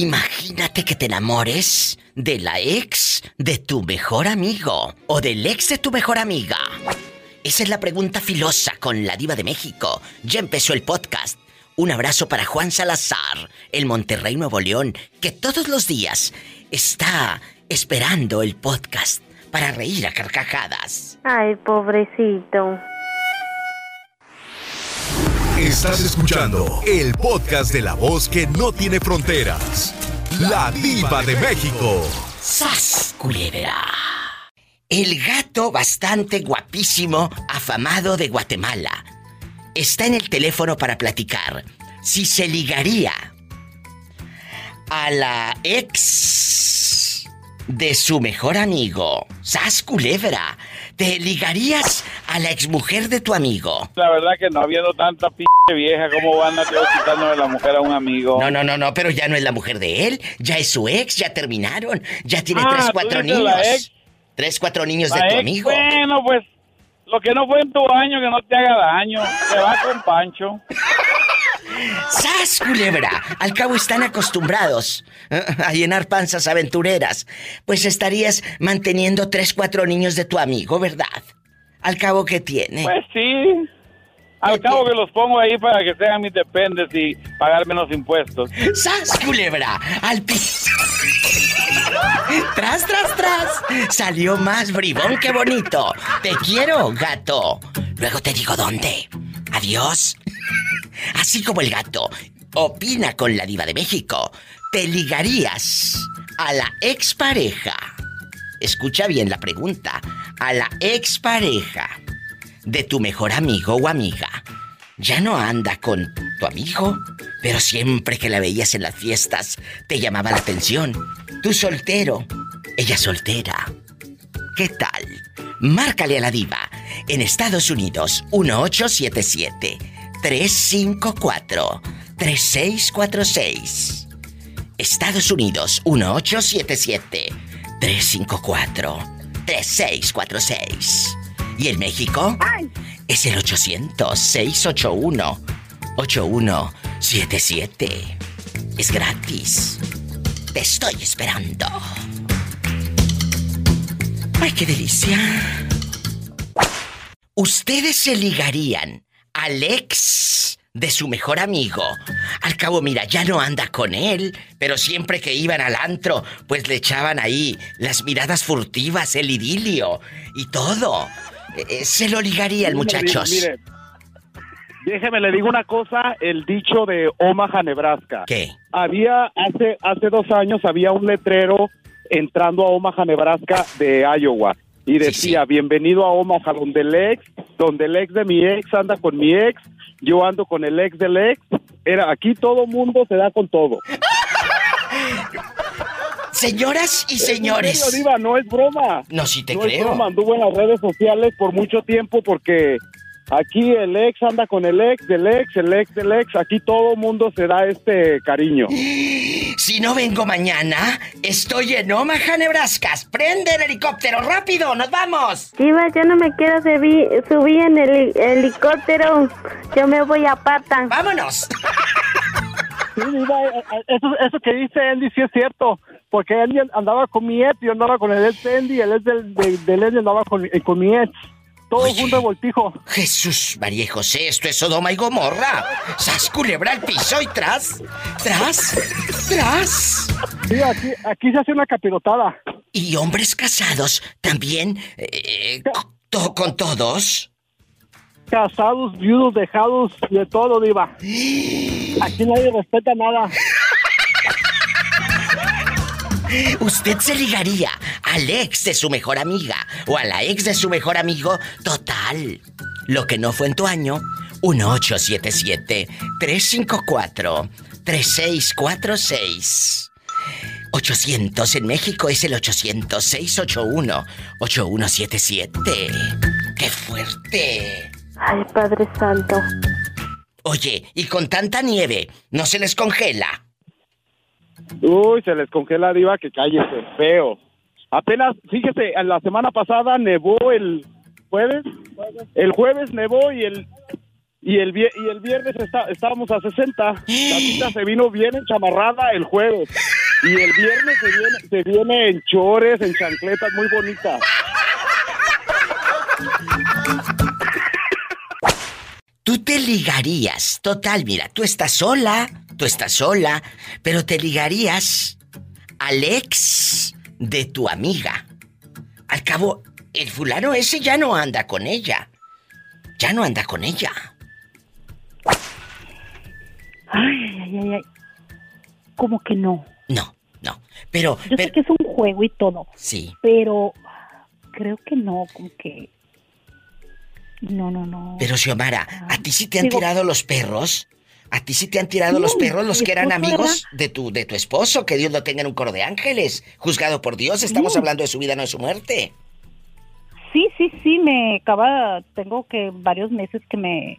Imagínate que te enamores de la ex de tu mejor amigo o del ex de tu mejor amiga. Esa es la pregunta filosa con la diva de México. Ya empezó el podcast. Un abrazo para Juan Salazar, el Monterrey Nuevo León, que todos los días está esperando el podcast para reír a carcajadas. Ay, pobrecito. Estás escuchando el podcast de la voz que no tiene fronteras. La diva de México. ¡Sas, culebra! El gato bastante guapísimo, afamado de Guatemala, está en el teléfono para platicar si se ligaría a la ex de su mejor amigo, Sas Culebra. ¿Te ligarías a la exmujer de tu amigo? La verdad que no habiendo tanta p vieja, ¿cómo van a quitarnos de la mujer a un amigo? No, no, no, no, pero ya no es la mujer de él, ya es su ex, ya terminaron, ya tiene Ah, tres, ¿tú cuatro niños. la ex? Tres, cuatro niños de tu ex, amigo. Bueno, pues lo que no fue en tu año, que no te haga daño. Te va con Pancho. ¡Sas, culebra! Al cabo están acostumbrados eh, a llenar panzas aventureras. Pues estarías manteniendo tres, cuatro niños de tu amigo, ¿verdad? Al cabo, ¿qué tiene? Pues sí. Al cabo que los pongo ahí para que sean mis dependes y pagar menos impuestos. ¡Sas, culebra! ¡Al piso! ¡Tras, tras, tras! Salió más bribón que bonito. Te quiero, gato. Luego te digo dónde. Adiós. Así como el gato opina con la diva de México, ¿te ligarías a la expareja? Escucha bien la pregunta. A la expareja de tu mejor amigo o amiga. Ya no anda con tu amigo, pero siempre que la veías en las fiestas te llamaba la atención. Tú soltero, ella soltera. ¿Qué tal? Márcale a la diva en Estados Unidos 1877 354 3646. Estados Unidos 1877 354 3646. ¿Y en México? Es el 800-681-8177. Es gratis. Te estoy esperando. ¡Ay, qué delicia! ¿Ustedes se ligarían al ex de su mejor amigo? Al cabo, mira, ya no anda con él, pero siempre que iban al antro, pues le echaban ahí las miradas furtivas, el idilio y todo. Eh, se lo ligaría el muchachos. Mire, déjeme le digo una cosa, el dicho de Omaha, Nebraska. ¿Qué? Había hace hace dos años había un letrero entrando a Omaha, Nebraska de Iowa y decía bienvenido a Omaha donde el ex, donde el ex de mi ex anda con mi ex, yo ando con el ex del ex. Era aquí todo mundo se da con todo. Señoras y En serio, señores. Diva, no es broma. No, sí te no es creo. broma, anduvo en las redes sociales por mucho tiempo porque aquí el ex anda con el ex del ex, el ex del ex. Aquí todo mundo se da este cariño. Si no vengo mañana, estoy en Omaha, Nebraska. Prende el helicóptero, rápido, nos vamos. Diva, yo no me quiero subir, subir en el heli- helicóptero. Yo me voy a pata. ¡Vámonos! Sí, Diva, eso, eso que dice Andy sí es cierto. Porque Andy andaba con mi ex, yo andaba con el ex de Andy, el ex del, de, del Andy andaba con, eh, con mi ex. Todo fue un revoltijo. Jesús, María y José, esto es Sodoma y Gomorra. Sas culebra al piso y tras, tras, tras. Sí, aquí, aquí se hace una capirotada. ¿Y hombres casados también eh, to- con todos? Casados, viudos, dejados, de todo, Diva. Aquí nadie respeta nada. ¿Usted se ligaría al ex de su mejor amiga o a la ex de su mejor amigo? Total. Lo que no fue en tu año, 1877-354-3646. 800 en México es el 800-681-8177. ¡Qué fuerte! Ay, Padre Santo. Oye, y con tanta nieve, ¿no se les congela? Uy, se les congela Diva que cállese, feo. Apenas, fíjese, la semana pasada nevó el jueves. El jueves nevó y el y el y el viernes está- estábamos a 60. La se vino bien enchamarrada el jueves. Y el viernes se viene, se viene en chores, en chancletas, muy bonita. Tú te ligarías, total, mira, tú estás sola, tú estás sola, pero te ligarías al ex de tu amiga. Al cabo, el fulano ese ya no anda con ella. Ya no anda con ella. Ay, ay, ay, ay. Como que no. No, no. Pero, Yo sé que es un juego y todo, sí. pero creo que no, como que... No, no, no. Pero Xiomara, ¿a ti sí te han Digo- tirado los perros? ¿A ti sí te han tirado Sí, los perros los que eran amigos de tu de tu esposo? Que Dios lo tenga en un coro de ángeles. Juzgado por Dios, estamos Sí. hablando de su vida, no de su muerte. Sí, sí, sí, me acaba, tengo que varios meses que me,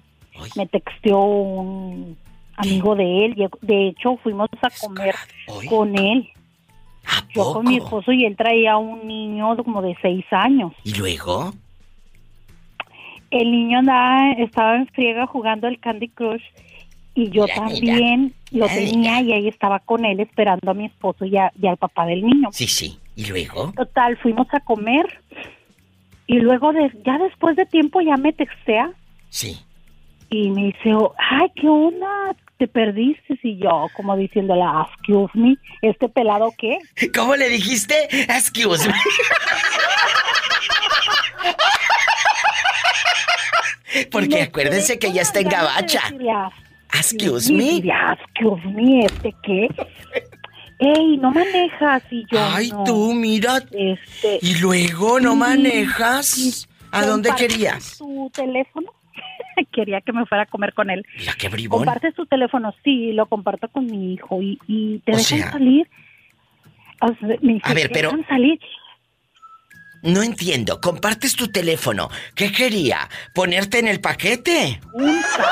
me texteó un amigo de él. De hecho, fuimos a comer con él. ¿a Yo poco? con mi esposo y él traía un niño como de seis años. ¿Y luego? El niño andaba, estaba en friega jugando el Candy Crush y yo Mira, también lo Mira. tenía y ahí estaba con él esperando a mi esposo y, a- y al papá del niño. Sí, sí. ¿Y luego? Total, fuimos a comer y luego de, ya después de tiempo ya me textea Sí. y me dice, oh, ay, ¿qué onda? ¿Te perdiste? Y yo, como diciéndole, excuse me, ¿este pelado qué? ¿Cómo le dijiste? Excuse me. Porque acuérdense que ya está en gabacha. Excuse me. excuse me, ¿este qué? Ey, no manejas. Y yo, Ay, no. tú, mira. Este, ¿Y luego no manejas? ¿A dónde ¿compartes querías? tu teléfono? Quería que me fuera a comer con él. Mira qué bribón. Comparte su teléfono, sí, lo comparto con mi hijo. ¿Y, y te O dejan sea- salir? O sea, me dice, A ver, "¿Te pero- dejan salir? No entiendo. Compartes tu teléfono. ¿Qué quería? ¿Ponerte en el paquete? Pregunta.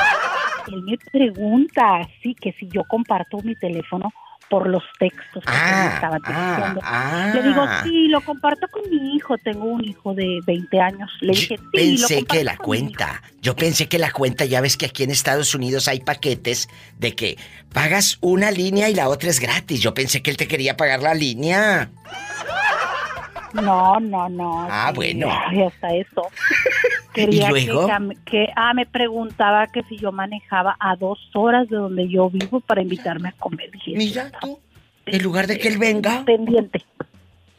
Él me pregunta, sí, que si yo comparto mi teléfono por los textos que él me Ah, estaba ah, texteando. ah. Le digo, sí, lo comparto con mi hijo. Tengo un hijo de 20 años. Le dije, sí, pensé que la con mi hijo". cuenta. Yo pensé que la cuenta, ya ves que aquí en Estados Unidos hay paquetes de que pagas una línea y la otra es gratis. Yo pensé que él te quería pagar la línea. No, no, no. Ah, sí, bueno. ay, hasta eso. Quería ¿Y luego? Que, que- ah, me preguntaba que si yo manejaba a dos horas de donde yo vivo para invitarme a comer. Dije, Mira tú, en lugar de que él venga, pendiente.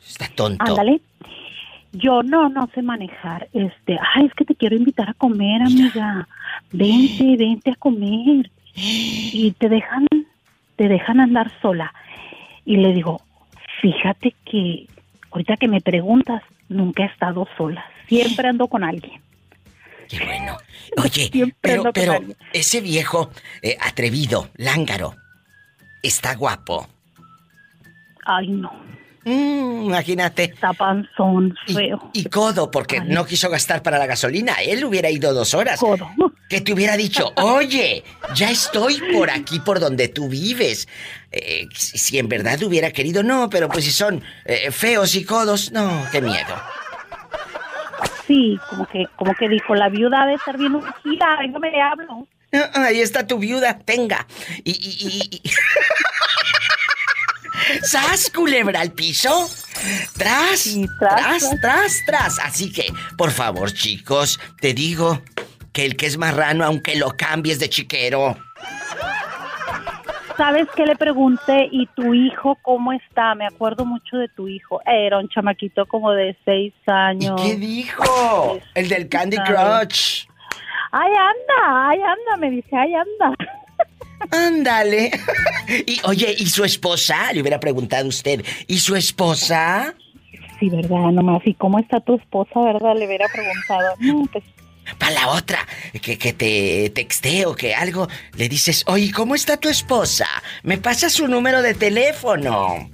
está tonto. Ándale. Yo no, no sé manejar. Este, ay, es que te quiero invitar a comer, amiga. Vente, vente a comer. Y te dejan, te dejan andar sola. Y le digo, fíjate que ahorita que me preguntas, nunca he estado sola. Siempre ando con alguien. Qué bueno. Oye, pero, pero ese viejo eh, atrevido, lángaro, está guapo. Ay, no. Mm, imagínate. Está panzón, Y, feo. y codo, porque Ay. no quiso gastar para la gasolina. Él hubiera ido dos horas. Codo. Que te hubiera dicho, oye, ya estoy por aquí, por donde tú vives. Eh, si si en verdad hubiera querido, no, pero pues si son eh, feos y codos, no, qué miedo. Sí, como que, como que dijo, la viuda debe estar bien ungida, no me hablo. Ah, Ahí está tu viuda, tenga. Y, y, y, y- ¡Sas, culebra al piso! ¡Tras! Sí, tras, tras, tras, tras, Así que, por favor, chicos, te digo que el que es marrano, aunque lo cambies de chiquero. ¿Sabes qué le pregunté? ¿Y tu hijo cómo está? Me acuerdo mucho de tu hijo. Era un chamaquito como de seis ¿Y años. qué dijo? El del Candy Crush. Ay, anda, ay, anda, me dice, ay, anda. Ándale. Y oye, ¿y su esposa? Le hubiera preguntado usted. ¿Y su esposa? Sí, verdad, nomás. ¿Y cómo está tu esposa, verdad? Le hubiera preguntado. No, pues, Para la otra, que, que te texte o que algo, le dices, oye, ¿cómo está tu esposa? ¿Me pasa su número de teléfono?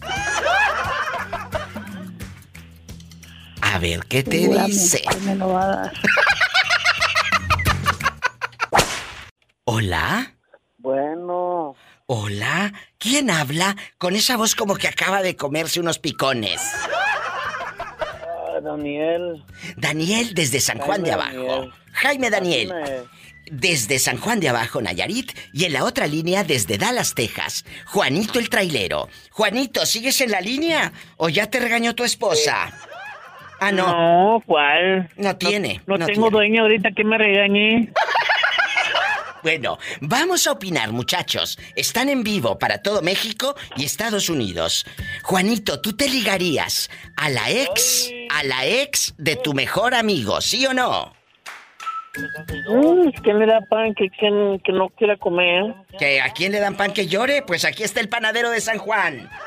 A ver, ¿qué te dice? me lo va a dar. ¿Hola? Bueno, ¿Hola? ¿Quién habla con esa voz como que acaba de comerse unos picones? Daniel. Daniel desde San Juan de Abajo. Daniel. Jaime Daniel. Desde San Juan de Abajo, Nayarit, y en la otra línea desde Dallas, Texas, Juanito el trailero. Juanito, ¿sigues en la línea o ya te regañó tu esposa? Ah, no. No, ¿cuál? No tiene. No, no tengo tiene. dueño ahorita que me regañe. Bueno, vamos a opinar, muchachos. Están en vivo para todo México y Estados Unidos. Juanito, ¿tú te ligarías a la ex, a la ex de tu mejor amigo, sí o no? Mm, ¿Quién le da pan que, que, que no quiera comer? ¿Que a quién le dan pan que llore? Pues aquí está el panadero de San Juan.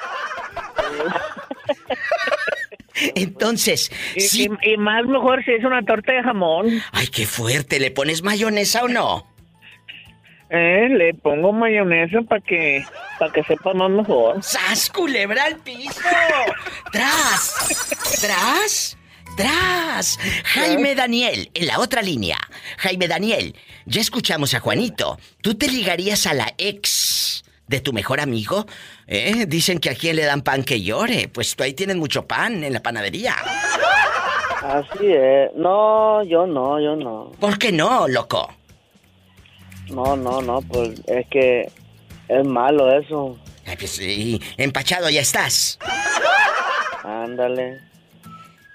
Entonces, Y, sí. y- y más mejor si es una torta de jamón. Ay, qué fuerte. ¿Le pones mayonesa o no? Eh, le pongo mayonesa para que, para que sepa más mejor. ¡Sas, culebra al piso! ¡Tras! ¡Tras! ¡Tras! Jaime Daniel, en la otra línea. Jaime Daniel, ya escuchamos a Juanito. ¿Tú te ligarías a la ex de tu mejor amigo? ¿Eh? Dicen que a quién le dan pan que llore. Pues tú ahí tienes mucho pan en la panadería. Así es. No, yo no, yo no. ¿Por qué no, loco? No, no, no, pues es que es malo eso. Ay, pues sí, empachado ya estás. Ándale.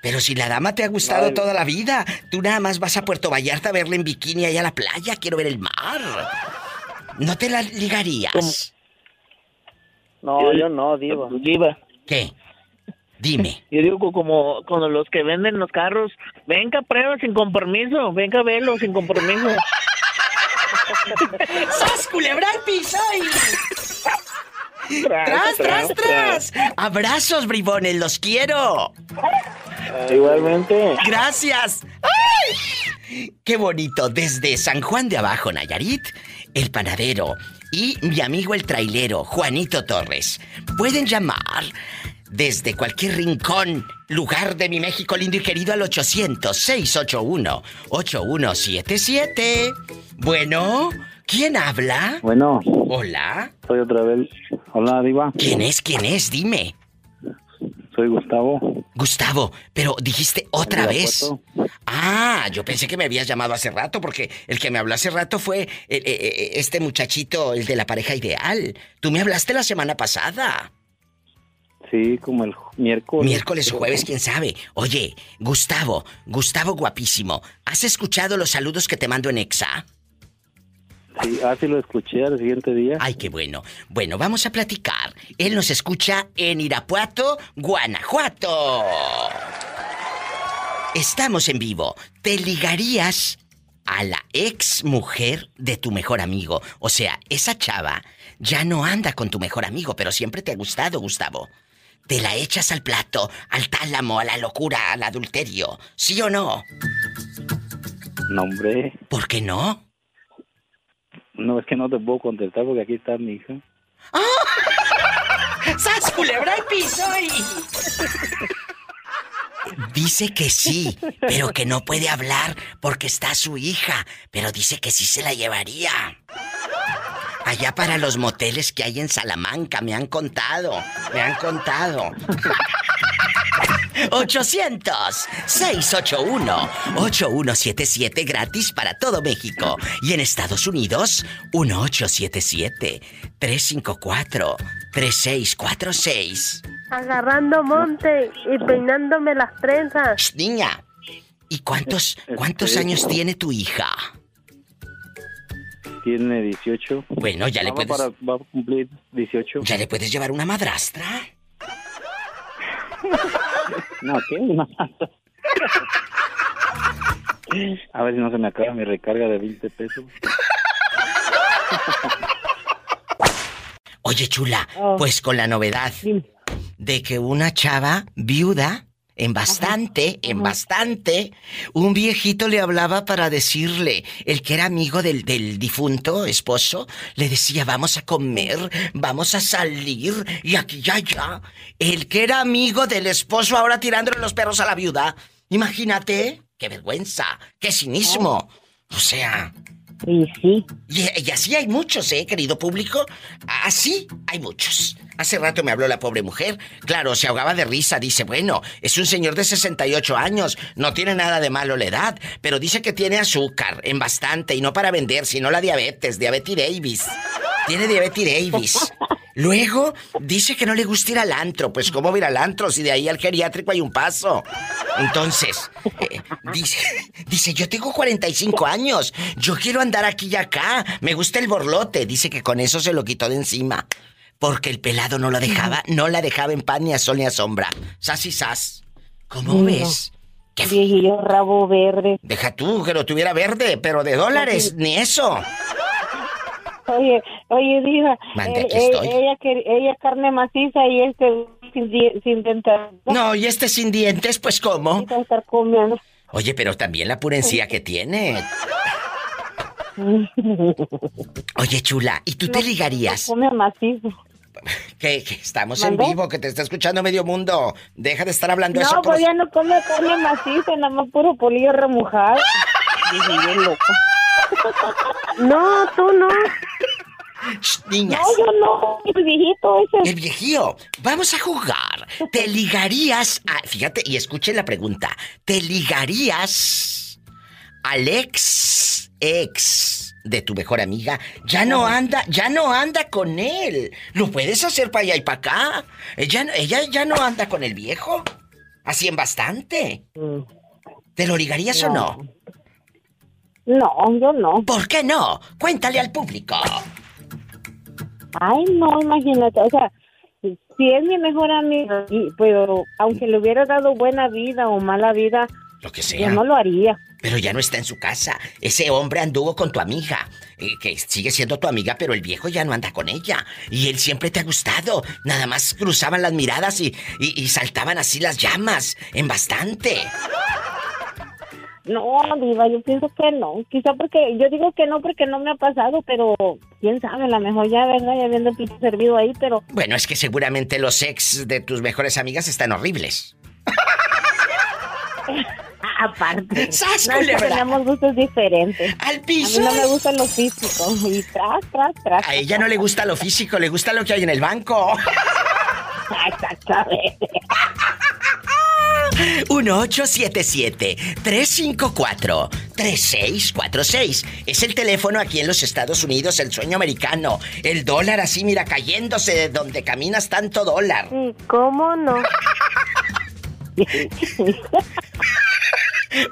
Pero si la dama te ha gustado Ay. toda la vida, tú nada más vas a Puerto Vallarta a verla en bikini allá a la playa, quiero ver el mar. ¿No te la ligarías? No, yo no, diva. Diva. ¿Qué? Dime. Yo digo como con los que venden los carros, venga, prueba sin compromiso, venga, velo sin compromiso. ¡Sas, culebra al piso. ¡Tras, tras, tras! ¡Abrazos, bribones! ¡Los quiero! Igualmente. ¡Gracias! ¡Ay! ¡Qué bonito! Desde San Juan de Abajo, Nayarit, el panadero y mi amigo el trailero, Juanito Torres. Pueden llamar desde cualquier rincón, lugar de mi México lindo y querido al 800-681-8177. Bueno, ¿quién habla? Bueno, Hola. soy otra vez. Hola, Diva. ¿Quién es? ¿Quién es? Dime. Soy Gustavo. Gustavo, pero dijiste otra ¿De vez. Ah, yo pensé que me habías llamado hace rato porque el que me habló hace rato fue eh, eh, eh, este muchachito, el de la pareja ideal. Tú me hablaste la semana pasada. Sí, como el miércoles. Miércoles o jueves, quién sabe. Oye, Gustavo, Gustavo guapísimo, ¿has escuchado los saludos que te mando en Exa? Sí, ah, sí lo escuché al siguiente día. Ay, qué bueno. Bueno, vamos a platicar. Él nos escucha en Irapuato, Guanajuato. Estamos en vivo. ¿Te ligarías a la ex mujer de tu mejor amigo? O sea, esa chava ya no anda con tu mejor amigo, pero siempre te ha gustado, Gustavo. ¿Te la echas al plato, al tálamo, a la locura, al adulterio? ¿Sí o no? No, hombre. ¿Por qué no? No, es que no te puedo contestar porque aquí está mi hija. ¡Sas, culebra piso y... Dice que sí, pero que no puede hablar porque está su hija, pero dice que sí se la llevaría. Allá para los moteles que hay en Salamanca, me han contado, me han contado. 800-681-8177 gratis para todo México. Y en Estados Unidos, 1877-354-3646. Agarrando monte y peinándome las trenzas. Niña, ¿y cuántos, cuántos años tiene tu hija? Tiene 18. Bueno, ya le puedes, para- va a cumplir 18. ya le puedes llevar una madrastra. No, ¿qué? A ver si no se me acaba mi recarga de 20 pesos. Oye, chula, pues con la novedad de que una chava viuda, en bastante, en bastante, un viejito le hablaba para decirle, el que era amigo del, del difunto esposo, le decía, vamos a comer, vamos a salir, y aquí ya, ya. El que era amigo del esposo ahora tirándole los perros a la viuda. Imagínate, qué vergüenza, qué cinismo. O sea, Y sí. Y, así hay muchos, ¿eh, querido público? Así hay muchos. Hace rato me habló la pobre mujer. Claro, se ahogaba de risa. Dice, bueno, es un señor de 68 años. No tiene nada de malo la edad. Pero dice que tiene azúcar en bastante. Y no para vender, sino la diabetes. Diabetes Davis. Tiene diabetes Davis. Luego dice que no le gusta ir al antro. Pues, ¿cómo va a ir al antro si de ahí al geriátrico hay un paso? Entonces, eh, dice, dice, yo tengo 45 años. Yo quiero andar aquí y acá. Me gusta el borlote. Dice que con eso se lo quitó de encima. Porque el pelado no la dejaba, no la dejaba en pan ni a sol ni a sombra. Sas y sas. ¿Cómo No. ves? ¿Qué Viejillo rabo verde. Deja tú que lo tuviera verde, pero de dólares, ni eso. Oye, oye, Diva. Mande, eh, aquí eh, estoy. ella, que- ella es carne maciza y este sin, sin dentar. No, y este sin dientes, pues cómo. Estar comiendo. Oye, pero también la purencia que tiene. Oye, chula, ¿y tú te ligarías? Come macizo. Que, que estamos en vivo, que te está escuchando medio mundo. Deja de estar hablando eso No, pues ya no come carne maciza, nada más puro polillo remojado. Dije, yo loco. No, tú no. Shh, niñas. No, yo no, el viejito ese. El viejío, vamos a jugar. ¿Te ligarías a... Fíjate, y escuchen la pregunta. ¿Te ligarías al ex ex de tu mejor amiga? Ya no anda, ya no anda con él. Lo puedes hacer para allá y para acá. Ella, ella ya no anda con el viejo. Así en bastante. ¿Te lo ligarías o no? No, yo no. ¿Por qué no? Cuéntale al público. Ay, no, imagínate, o sea, si es mi mejor amigo, y, pero aunque le hubiera dado buena vida o mala vida, Lo que yo sea. no lo haría. Pero ya no está en su casa. Ese hombre anduvo con tu amiga, eh, que sigue siendo tu amiga, pero el viejo ya no anda con ella. Y él siempre te ha gustado. Nada más cruzaban las miradas y, y- y saltaban así las llamas, en bastante. No, Diva, yo pienso que no. Quizá porque, yo digo que no porque no me ha pasado, pero quién sabe, a lo mejor ya venga ya viendo el piso servido ahí, pero Bueno, es que seguramente los ex de tus mejores amigas están horribles. aparte. ¡Sas, culebra! tenemos gustos diferentes. ¡Al A mí piso! no me gusta lo físico. Y tras, tras, tras. A ella no le gusta lo físico, le gusta lo que hay en el banco. Exactamente. 1877-354-3646. Es el teléfono aquí en los Estados Unidos, el sueño americano. El dólar así, mira, cayéndose de donde caminas tanto dólar. Sí, ¿cómo no?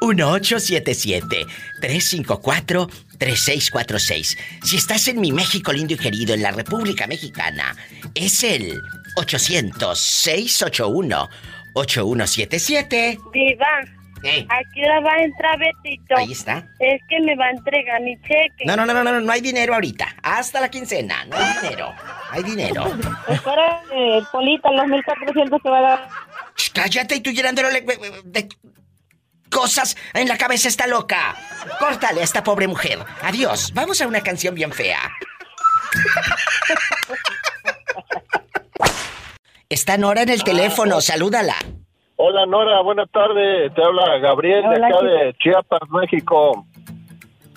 1877-354-3646. Si estás en mi México lindo y querido, en la República Mexicana, es el 800-681-8177. Diva, Eh, aquí la va a entrar Betito. Ahí está. Es que me va a entregar mi cheque. No, no, no, no, no, no hay dinero ahorita. Hasta la quincena, no hay dinero. Hay dinero. Espera, eh, Polita, los 1400 que va a dar. Cállate y tú llenándole de cosas en la cabeza está loca. Córtale a esta pobre mujer. Adiós. Vamos a una canción bien fea. Está Nora en el teléfono, salúdala. Hola Nora, buenas tardes. Te habla Gabriel Hola, de acá chico. de Chiapas, México.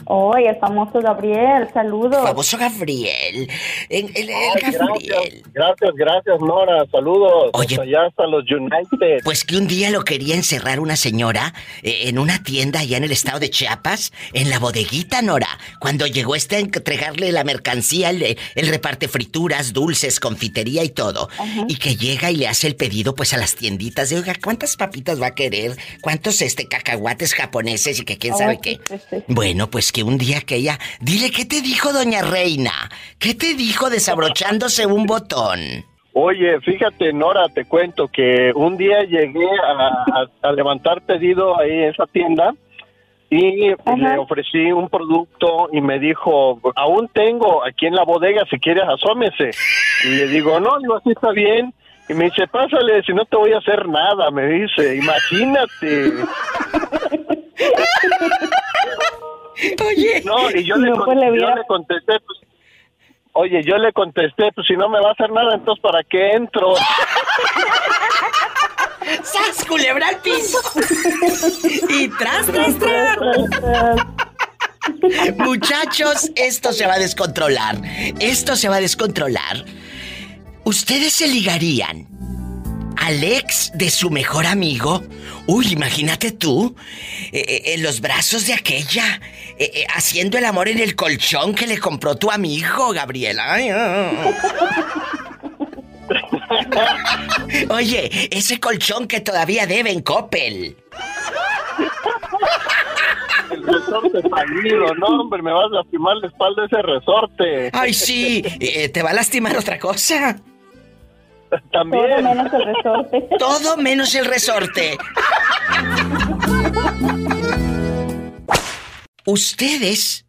Oye, el famoso Gabriel, saludos. Famoso Gabriel. El, el- el Gabriel. Gracias, gracias, gracias Nora. Saludos. Oye. Hasta allá hasta los United. Pues que un día lo quería encerrar una señora eh, en una tienda allá en el estado de Chiapas, en la bodeguita, Nora. Cuando llegó este a entregarle la mercancía, el, el reparte frituras, dulces, confitería y todo. Y que llega y le hace el pedido pues a las tienditas de, oiga, ¿cuántas papitas va a querer? ¿Cuántos este cacahuates japoneses y que quién sabe qué? sí, sí, sí. Bueno, pues que un día que ella... Dile, ¿qué te dijo doña Reina? ¿Qué te dijo desabrochándose un botón? Oye, fíjate Nora, te cuento que un día llegué a, a- a levantar pedido ahí en esa tienda y le ofrecí un producto y me dijo, aún tengo aquí en la bodega, si quieres asómese. Y le digo, no, no, así está bien. Y me dice, pásale, si no te voy a hacer nada, me dice, imagínate. Oye. No, y yo, le, No, con- pues, le yo le contesté, pues, oye, yo le contesté, pues si no me va a hacer nada, entonces ¿para qué entro? ¡Sas, culebra al piso! y tras, tras, tras. Muchachos, esto se va a descontrolar. Esto se va a descontrolar. ¿Ustedes se ligarían al ex de su mejor amigo? Uy, imagínate tú, eh, eh, en los brazos de aquella, eh, eh, haciendo el amor en el colchón que le compró tu amigo, Gabriela. Ay, ah. Oye, ese colchón que todavía debe en Coppel. El resorte fallido, no, hombre, me vas a lastimar la espalda ese resorte. Ay, sí, ¿te va a lastimar otra cosa? También. Todo menos el resorte. Todo menos el resorte. Ustedes,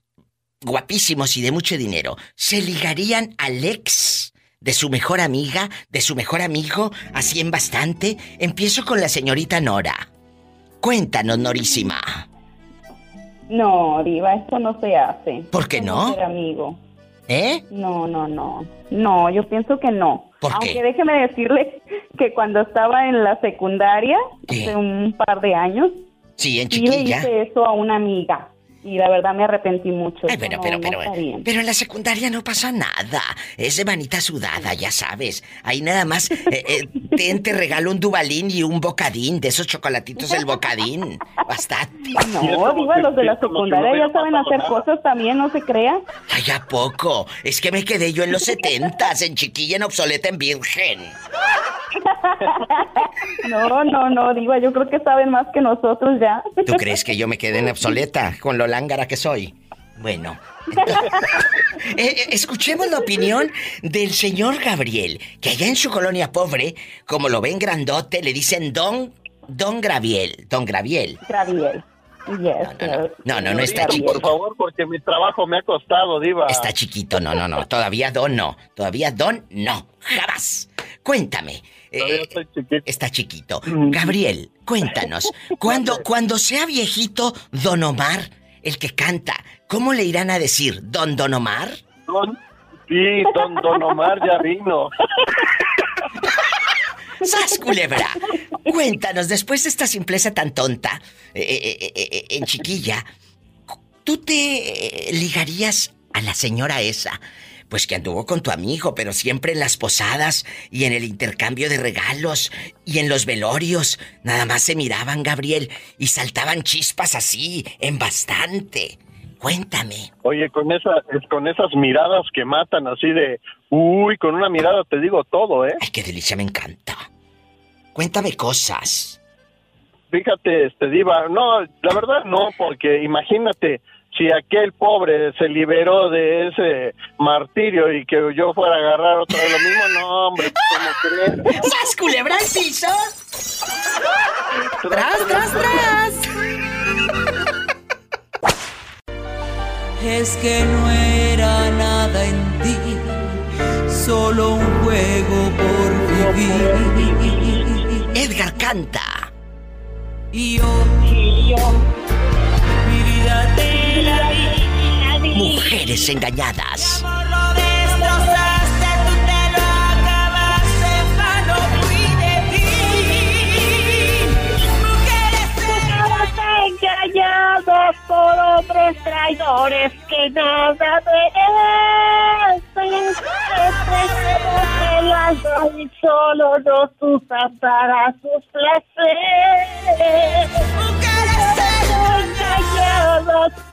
guapísimos y de mucho dinero, ¿se ligarían al ex de su mejor amiga, de su mejor amigo, así en bastante? Empiezo con la señorita Nora. Cuéntanos, Norísima. No, Diva, esto no se hace. ¿Por qué no? Ser amigo. ¿Eh? No, no, no. No, yo pienso que no. ¿Por qué? Aunque déjeme decirle que cuando estaba en la secundaria, ¿Qué? hace un par de años, Sí, en sí le hice eso a una amiga. Y la verdad me arrepentí mucho. Ay, pero, no- pero, no pero, está bien. pero en la secundaria no pasa nada. Es de manita sudada, ya sabes. Ahí nada más, eh, eh, ten, te regalo un dubalín y un bocadín, de esos chocolatitos del bocadín. Bastante. No, Diva, los de la secundaria ya saben hacer cosas también, no se crea. Ay, ¿a poco? Es que me quedé yo en los setentas, en chiquilla, en obsoleta, en virgen. No, no, no, Diva, yo creo que saben más que nosotros ya. ¿Tú crees que yo me quedé en obsoleta con lo lángara que soy? Bueno. Eh, eh, escuchemos la opinión del señor Gabriel, que allá en su colonia pobre, como lo ven grandote, le dicen Don, Don Graviel, Don Graviel. Graviel. Yes, No, no, no está chiquito. Por favor, porque mi trabajo me ha costado, Diva. Está chiquito, no, no, no. Todavía Don no. Todavía Don no. Jamás. Cuéntame. Eh, está chiquito. Gabriel, cuéntanos. Cuando, cuando sea viejito Don Omar, el que canta, ¿cómo le irán a decir? ¿Don Don Omar? Don, sí, don, don Omar ya vino. ¡Sas, culebra! Cuéntanos, después de esta simpleza tan tonta, eh, eh, en chiquilla, ¿tú te ligarías a la señora esa? Pues que anduvo con tu amigo, pero siempre en las posadas y en el intercambio de regalos y en los velorios. Nada más se miraban, Gabriel, y saltaban chispas así, en bastante. Cuéntame. Oye, con, esa, es- con esas miradas que matan así de... Uy, con una mirada te digo todo, ¿eh? Ay, qué delicia, me encanta. Cuéntame cosas. Fíjate, este diva, no, la verdad no, porque imagínate si aquel pobre se liberó de ese martirio y que yo fuera a agarrar otra vez lo mismo, no, hombre, ¿cómo crees? ¡Sas, culebra al piso! ¡Tras, tras, tras! Es que no era nada en ti, solo un juego por vivir. Edgar canta. Y yo, y yo, mi vida ti. Mujeres engañados por hombres traidores que nada merecen. Entreguemos el alma y solo nos usan para sus placeres. Mujeres engañadas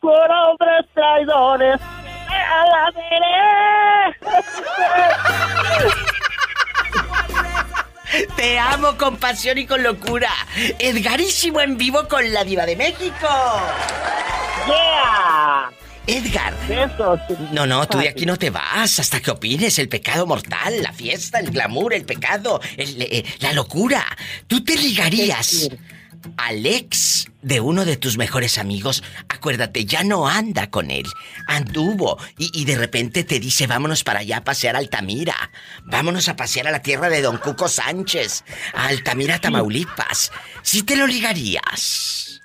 por hombres traidores que nada merecen. Te amo con pasión y con locura. Edgarísimo en vivo con la diva de México. Yeah. Edgar. No, no, tú de aquí no te vas hasta que opines el pecado mortal, la fiesta, el glamour, el pecado, el, eh, la locura. ¿Tú te ligarías al ex de uno de tus mejores amigos? Acuérdate, ya no anda con él. Anduvo y, y de repente te dice, vámonos para allá a pasear a Altamira. Vámonos a pasear a la tierra de Don Cuco Sánchez, a Altamira, Tamaulipas. ¿Sí te lo ligarías?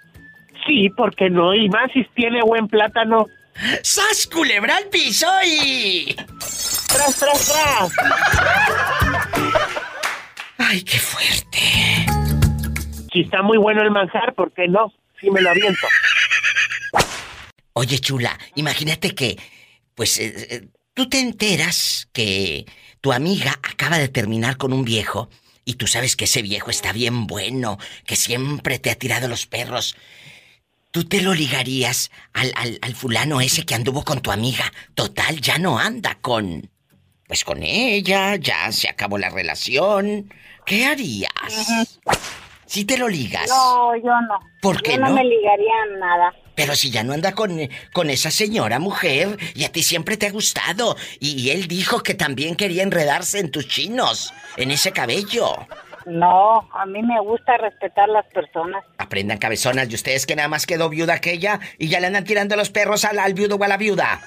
Sí, porque no, y más si tiene buen plátano. ¡Sas, culebra al piso y... ¡Tras, tras, tras! ¡Ay, qué fuerte! Si está muy bueno el manjar, ¿por qué no? Sí me lo aviento. Oye, chula, imagínate que, pues, eh, eh, tú te enteras que tu amiga acaba de terminar con un viejo y tú sabes que ese viejo está bien bueno, que siempre te ha tirado los perros. ¿Tú te lo ligarías al fulano ese que anduvo con tu amiga? Total, ya no anda con... Pues con ella, ya se acabó la relación. ¿Qué harías? Si te lo ligas. No, yo no. ¿Por qué yo no? no? me ligaría nada. Pero si ya no anda con, con esa señora mujer y a ti siempre te ha gustado. Y, y él dijo que también quería enredarse en tus chinos, en ese cabello. No, a mí me gusta respetar las personas. Aprendan cabezonas de ustedes que nada más quedó viuda aquella y ya le andan tirando los perros al, al viudo o a la viuda.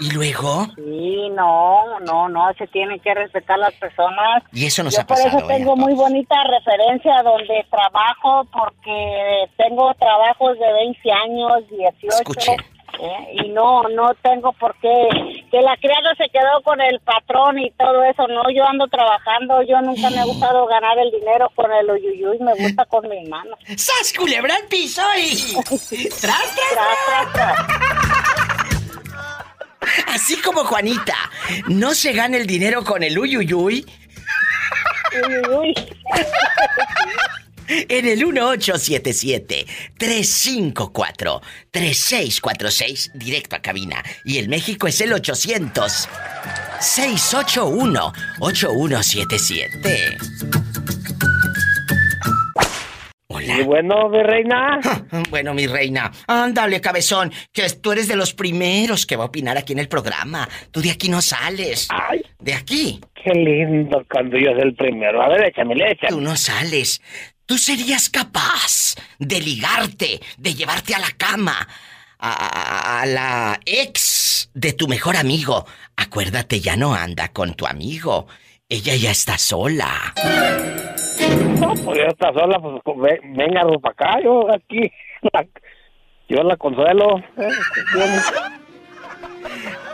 ¿Y luego? Sí, no, no, no, se tienen que respetar las personas. Y eso nos Yo ha por pasado. eso tengo muy bonita referencia donde trabajo, porque tengo trabajos de 20 años, 18. Escuche. ¿eh? Y no, no tengo por qué. Que la criada se quedó con el patrón y todo eso. No, yo ando trabajando. Yo nunca me ha gustado ganar el dinero con el uyuyuy. Me gusta con mis manos. ¡Sas, culebra al piso y... ¡Tras, tras, tras, tras! Así como Juanita no se gana el dinero con el uyuyuy. Uyuyuy. En el 1877-354-3646, directo a cabina. Y el México es el 800-681-8177. Y bueno, mi reina. Bueno, mi reina, ándale, cabezón, que tú eres de los primeros que va a opinar aquí en el programa. Tú de aquí no sales. Ay. De aquí. Qué lindo cuando yo soy el primero. A ver, échame, échame. Tú no sales. Tú serías capaz de ligarte, de llevarte a la cama a, a- a la ex de tu mejor amigo. Acuérdate, ya no anda con tu amigo. Ella ya está sola. No, pues ya está sola, pues ve- venga para acá, yo aquí. la- yo la consuelo. ¿eh?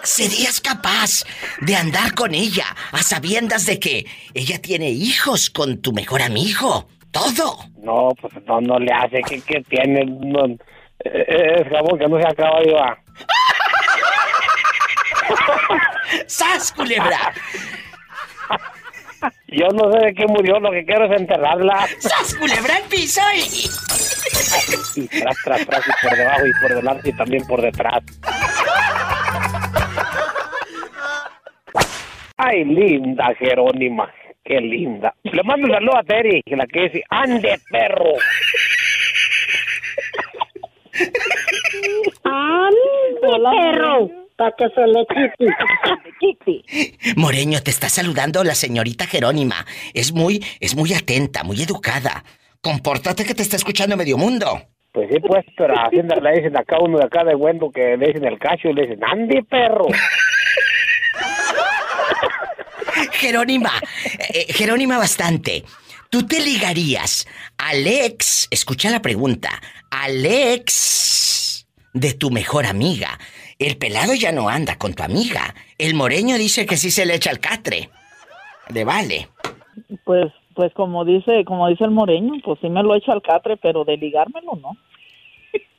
¿Serías capaz de andar con ella a sabiendas de que ella tiene hijos con tu mejor amigo? Todo. No, pues no, no le hace. ¿Qué, qué tiene? No, eh, es jabón que no se acaba de. ¡Sas, culebra! Yo no sé de qué murió, lo que quiero es enterrarla. ¡Sas, culebra al piso y... Y tras, tras, tras, y por debajo y por delante y también por detrás. Ay, linda Jerónima, qué linda. Le mando un saludo a Terry, que la que dice, ande perro. ¡Ande, perro! Para que se le quite. Moreño, te está saludando la señorita Jerónima. Es muy, es muy atenta, muy educada. Compórtate que te está escuchando medio mundo. Pues sí, pues, pero haciendo le dicen acá uno de acá de Wendo que le dicen el cacho y le dicen, ande perro. Jerónima, eh, Jerónima bastante. ¿Tú te ligarías al ex, escucha la pregunta, al ex de tu mejor amiga? El pelado ya no anda con tu amiga. El moreño dice que sí se le echa el catre. Le vale. Pues, pues como dice, como dice el moreño, pues sí me lo echo al catre, pero de ligármelo no.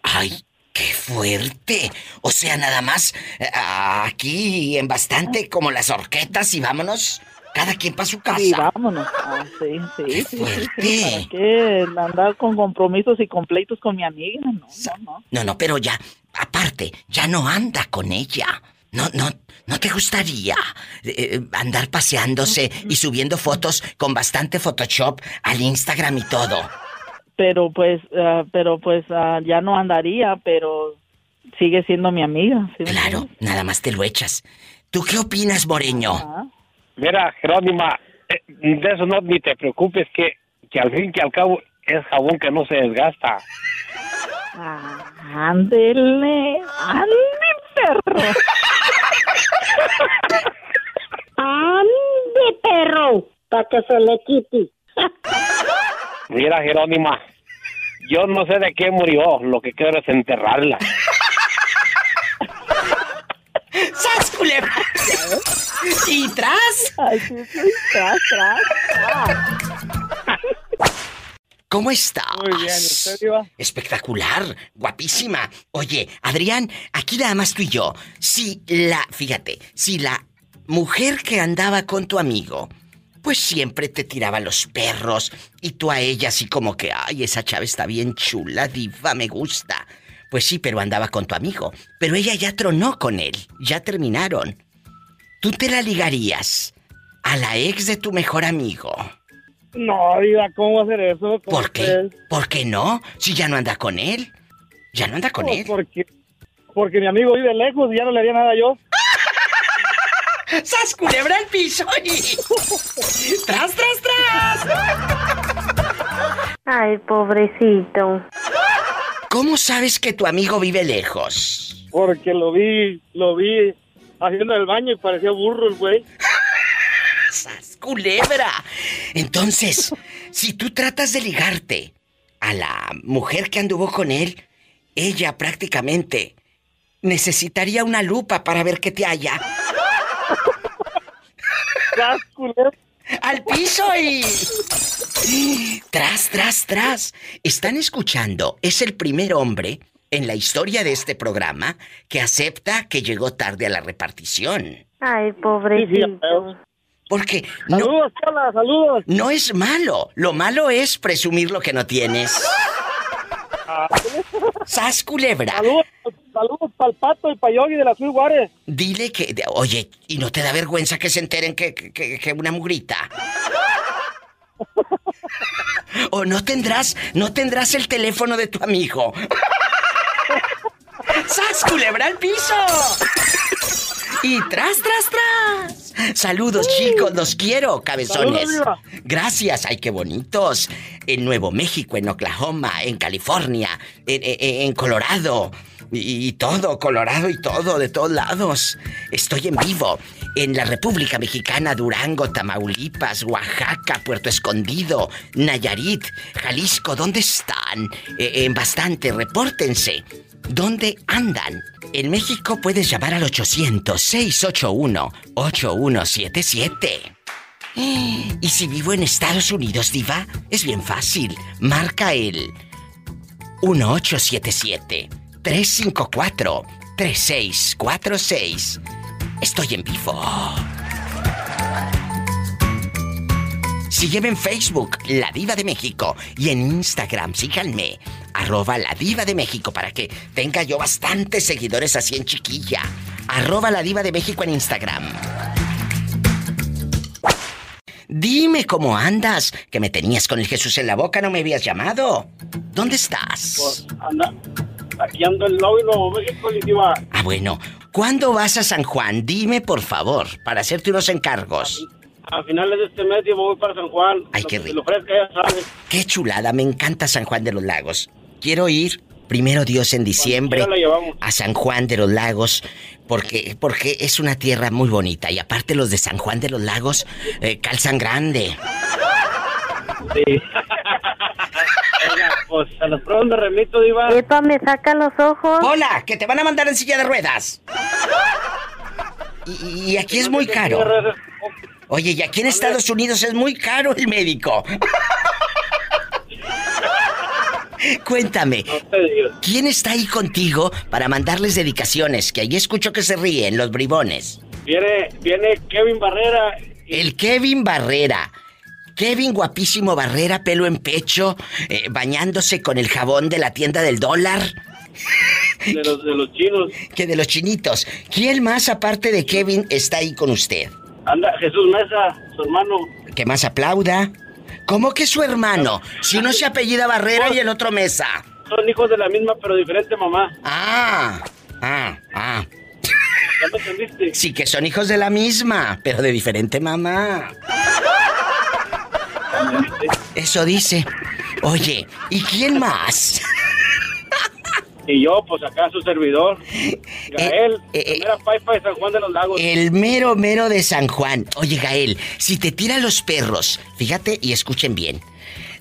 ¡Ay, qué fuerte! O sea, nada más eh, aquí en bastante como las horquetas y vámonos. Cada quien para su casa. Sí, vámonos. Ah, sí, sí, sí, sí, fuerte. sí. ¿Para qué andar con compromisos y compleitos con mi amiga? No, no, no. No, no, pero ya, aparte, ya no anda con ella. No, no, ¿no te gustaría eh, andar paseándose y subiendo fotos con bastante Photoshop al Instagram y todo? Pero pues, ah, pero pues ah, ya no andaría, pero sigue siendo mi amiga. ¿sí me Claro, nada más te lo echas. ¿Tú qué opinas, Moreño? Mira, Jerónima, eh, de eso no ni te preocupes, que, que al fin que al cabo es jabón que no se desgasta. Ah, ándele, ande, perro. ¡Ande, perro! Para que se le quite. Mira, Jerónima, yo no sé de qué murió, lo que quiero es enterrarla. ¡Sas, culebra! ¿Y tras? Ay, sí, sí, tras, tras, tras. ¿Cómo estás? Muy bien, ¿y usted? Espectacular, guapísima. Oye, Adrián, aquí nada más tú y yo. Si la, fíjate, si la mujer que andaba con tu amigo, pues siempre te tiraba los perros y tú a ella así como que, ay, esa chava está bien chula, diva, me gusta. Pues sí, pero andaba con tu amigo. Pero ella ya tronó con él, ya terminaron. ¿Tú te la ligarías a la ex de tu mejor amigo? No, Diva, ¿cómo va a hacer eso? ¿Cómo ¿Por qué? usted? ¿Por qué no? Si ya no anda con él. Ya no anda con Pues él. Porque, porque mi amigo vive lejos y ya no le haría nada yo. ¡Sas culebra al piso! ¡Tras, tras, tras! Ay, pobrecito. ¿Cómo sabes que tu amigo vive lejos? Porque lo vi, lo vi haciendo el baño y parecía burro el güey. ¡Sas culebra! Entonces, si tú tratas de ligarte a la mujer que anduvo con él, ella prácticamente necesitaría una lupa para ver qué te haya. ¡Al piso y... Tras, tras, tras. Están escuchando. Es el primer hombre en la historia de este programa que acepta que llegó tarde a la repartición. Ay, pobrecito. Porque no, Saludos, Carla, saludos. no es malo. Lo malo es presumir lo que no tienes. ¡Sas culebra! Saludos, saludos para el pato y para Yogi de la Sui Juárez. Dile que... Oye, ¿y no te da vergüenza que se enteren que, que, que- que una mugrita? ¿O no tendrás, no tendrás el teléfono de tu amigo? ¡Sas, culebra al piso! Y tras, tras, tras. Saludos, chicos, los quiero, cabezones. Saludos. Gracias, ay, qué bonitos. En Nuevo México, en Oklahoma, en California, en, en- en Colorado. Y, y todo, Colorado y todo, de todos lados. Estoy en vivo en la República Mexicana, Durango, Tamaulipas, Oaxaca, Puerto Escondido, Nayarit, Jalisco. ¿Dónde están? Eh, en bastante, repórtense. ¿Dónde andan? En México puedes llamar al 800-681-8177. Y si vivo en Estados Unidos, Diva, es bien fácil. Marca el 1877-354-3646. Estoy en vivo. Sígueme en Facebook, La Diva de México, y en Instagram, síganme, arroba La Diva de México, para que tenga yo bastantes seguidores así en chiquilla. Arroba La Diva de México en Instagram. Dime cómo andas, que me tenías con el Jesús en la boca, no me habías llamado. ¿Dónde estás? Pues, anda, aquí ando en Lobby, Nuevo México, Diva. Ah, bueno, ¿cuándo vas a San Juan? Dime, por favor, para hacerte unos encargos. A finales de este mes yo voy para San Juan. Ay, qué rico. ya sabes. Qué chulada, me encanta San Juan de los Lagos. Quiero ir, primero Dios, en diciembre a San Juan de los Lagos, porque, porque es una tierra muy bonita. Y aparte los de San Juan de los Lagos eh, calzan grande. Sí. Oiga, pues a me remito, Diva. Epa, me saca los ojos. Hola, que te van a mandar en silla de ruedas. Y, y aquí es muy caro. Oye, y aquí en Estados Unidos es muy caro el médico. Cuéntame, ¿quién está ahí contigo para mandarles dedicaciones? Que ahí escucho que se ríen los bribones. Viene, viene Kevin Barrera. El Kevin Barrera. Kevin guapísimo Barrera, pelo en pecho, eh, bañándose con el jabón de la tienda del dólar. De los, de los chinos. Que de los chinitos. ¿Quién más aparte de Kevin está ahí con usted? Anda Jesús Mesa, su hermano. Que más aplauda. ¿Cómo que su hermano? Si uno se apellida Barrera y el otro Mesa. Son hijos de la misma pero diferente mamá. Ah, ah, ah. ¿Ya me entendiste? Sí que son hijos de la misma, pero de diferente mamá. Eso dice. Oye, ¿y quién más? Y yo, pues acá su servidor. Gael, primera paipa de San Juan de los Lagos. El mero mero de San Juan. Oye, Gael, si te tira los perros, fíjate y escuchen bien.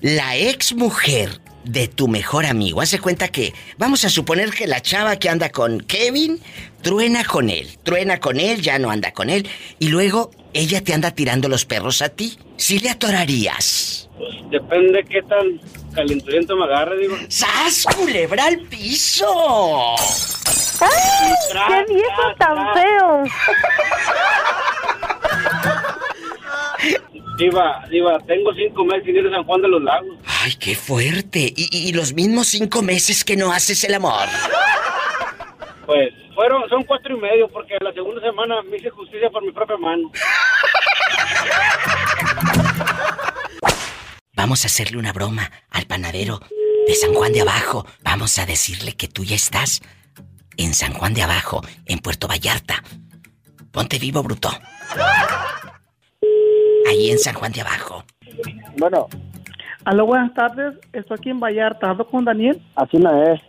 La ex mujer de tu mejor amigo, hace cuenta que, vamos a suponer que la chava que anda con Kevin, truena con él, truena con él, ya no anda con él, y luego ella te anda tirando los perros a ti. ¿Sí le atorarías? Pues depende qué tan calenturiento me agarre, digo. ¡Sas, culebra al piso! ¡Ay! ¡Qué viejo tan feo! Diva, Diva, tengo cinco meses sin ir a San Juan de los Lagos. ¡Ay, qué fuerte! ¿Y, y los mismos cinco meses que no haces el amor? Pues fueron, son cuatro y medio porque la segunda semana me hice justicia por mi propia mano. Vamos a hacerle una broma al panadero de San Juan de Abajo. Vamos a decirle que tú ya estás en San Juan de Abajo, en Puerto Vallarta. Ponte vivo, bruto. Ahí en San Juan de Abajo. Bueno. Aló, buenas tardes. Estoy aquí en Vallarta. ¿Hablo con Daniel? Así no es.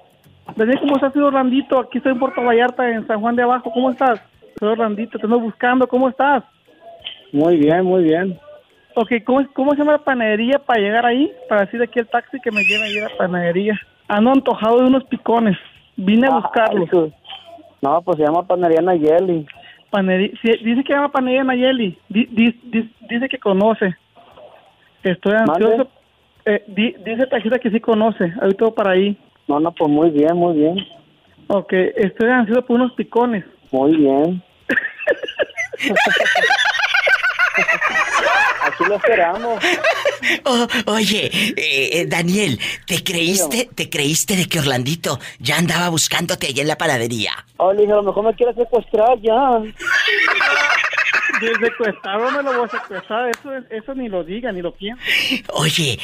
Daniel, ¿cómo estás, señor Orlandito? Aquí estoy en Puerto Vallarta, en San Juan de Abajo. ¿Cómo estás? Soy Orlandito, te ando buscando. ¿Cómo estás? Muy bien, muy bien. Ok, ¿cómo, cómo se llama la panadería para llegar ahí? Para decir aquí el taxi que me lleve ahí a la panadería. Ando antojado de unos picones. Vine a buscarlos. No, pues se llama Panadería Nayeli. Panería, sí, dice que llama Panadería Nayeli. Di- di- di- dice que conoce. Estoy ansioso. Eh, di- dice Tajita que sí conoce. Ahorita voy para ahí. No, no, pues muy bien, muy bien. Ok, estoy ansioso por unos picones. Muy bien. Aquí lo esperamos. Oh, oye, eh, eh, Daniel, ¿te creíste, te creíste de que Orlandito ya andaba buscándote allá en la panadería? Oh, dije, a lo mejor me quiere secuestrar ya. De secuestrar no me lo voy a secuestrar. Eso, es- eso ni lo diga, ni lo pienso. Oye, eh,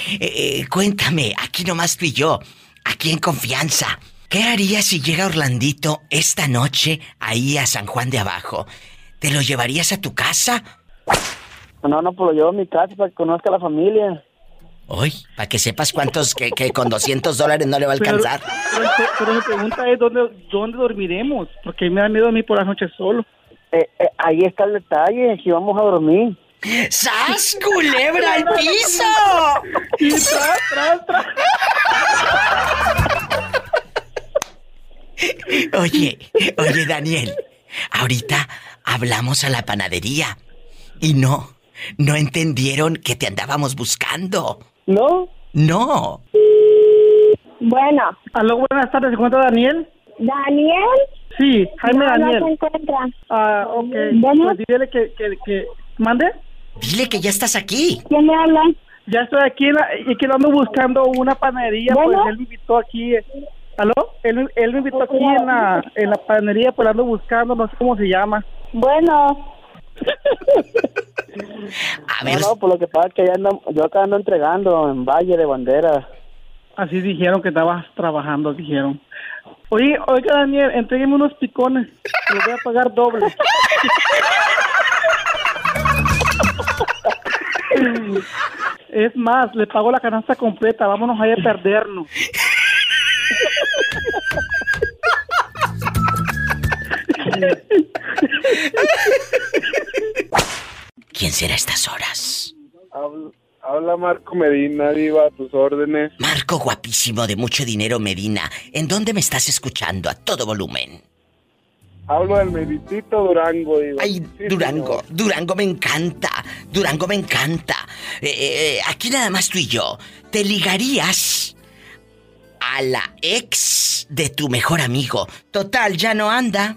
eh, cuéntame, aquí nomás tú y yo, aquí en confianza. ¿Qué harías si llega Orlandito esta noche ahí a San Juan de Abajo? ¿Te lo llevarías a tu casa? No, no, pues lo llevo a mi casa para que conozca a la familia. Hoy, para que sepas cuántos que, que con 200 dólares no le va a Pero- alcanzar. Pero, pero mi pregunta es, ¿dónde, ¿dónde dormiremos? Porque me da miedo a mí por las noches solo. Eh, eh, ahí está el detalle, si vamos a dormir. ¡Sas, culebra al piso! Y tras, tras, tras. Oye, oye, Daniel, ahorita hablamos a la panadería y no, no entendieron que te andábamos buscando. ¿No? No. Bueno. Aló, buenas tardes. ¿Se encuentra Daniel? ¿Daniel? Sí, Jaime No, Daniel. no se encuentra. Ah, ok. Bueno. Pues dile que, que, que... ¿Mande? Dile que ya estás aquí. ¿Quién me habla? Ya estoy aquí en la- y que lo ando buscando una panadería, Bueno. pues él me invitó aquí. ¿Aló? Él, me- él me invitó aquí en la, en la panadería, pues la ando buscando, no sé cómo se llama. Bueno. A No, no, por lo que pasa es que ya ando, yo acá ando entregando en Valle de Banderas. Así dijeron que estabas trabajando, dijeron. Oye, oiga Daniel, entrégueme unos picones, los voy a pagar doble. Es más, le pago la canasta completa, vámonos ahí a perdernos. ¿Quién será a estas horas? Habla, habla Marco Medina, Diva, a tus órdenes. Marco guapísimo de mucho dinero Medina. ¿En dónde me estás escuchando a todo volumen? Hablo del meritito Durango, Diva. Ay, Durango, Durango me encanta, Durango me encanta. Eh, eh, aquí nada más tú y yo. ¿Te ligarías a la ex de tu mejor amigo? Total, ya no anda,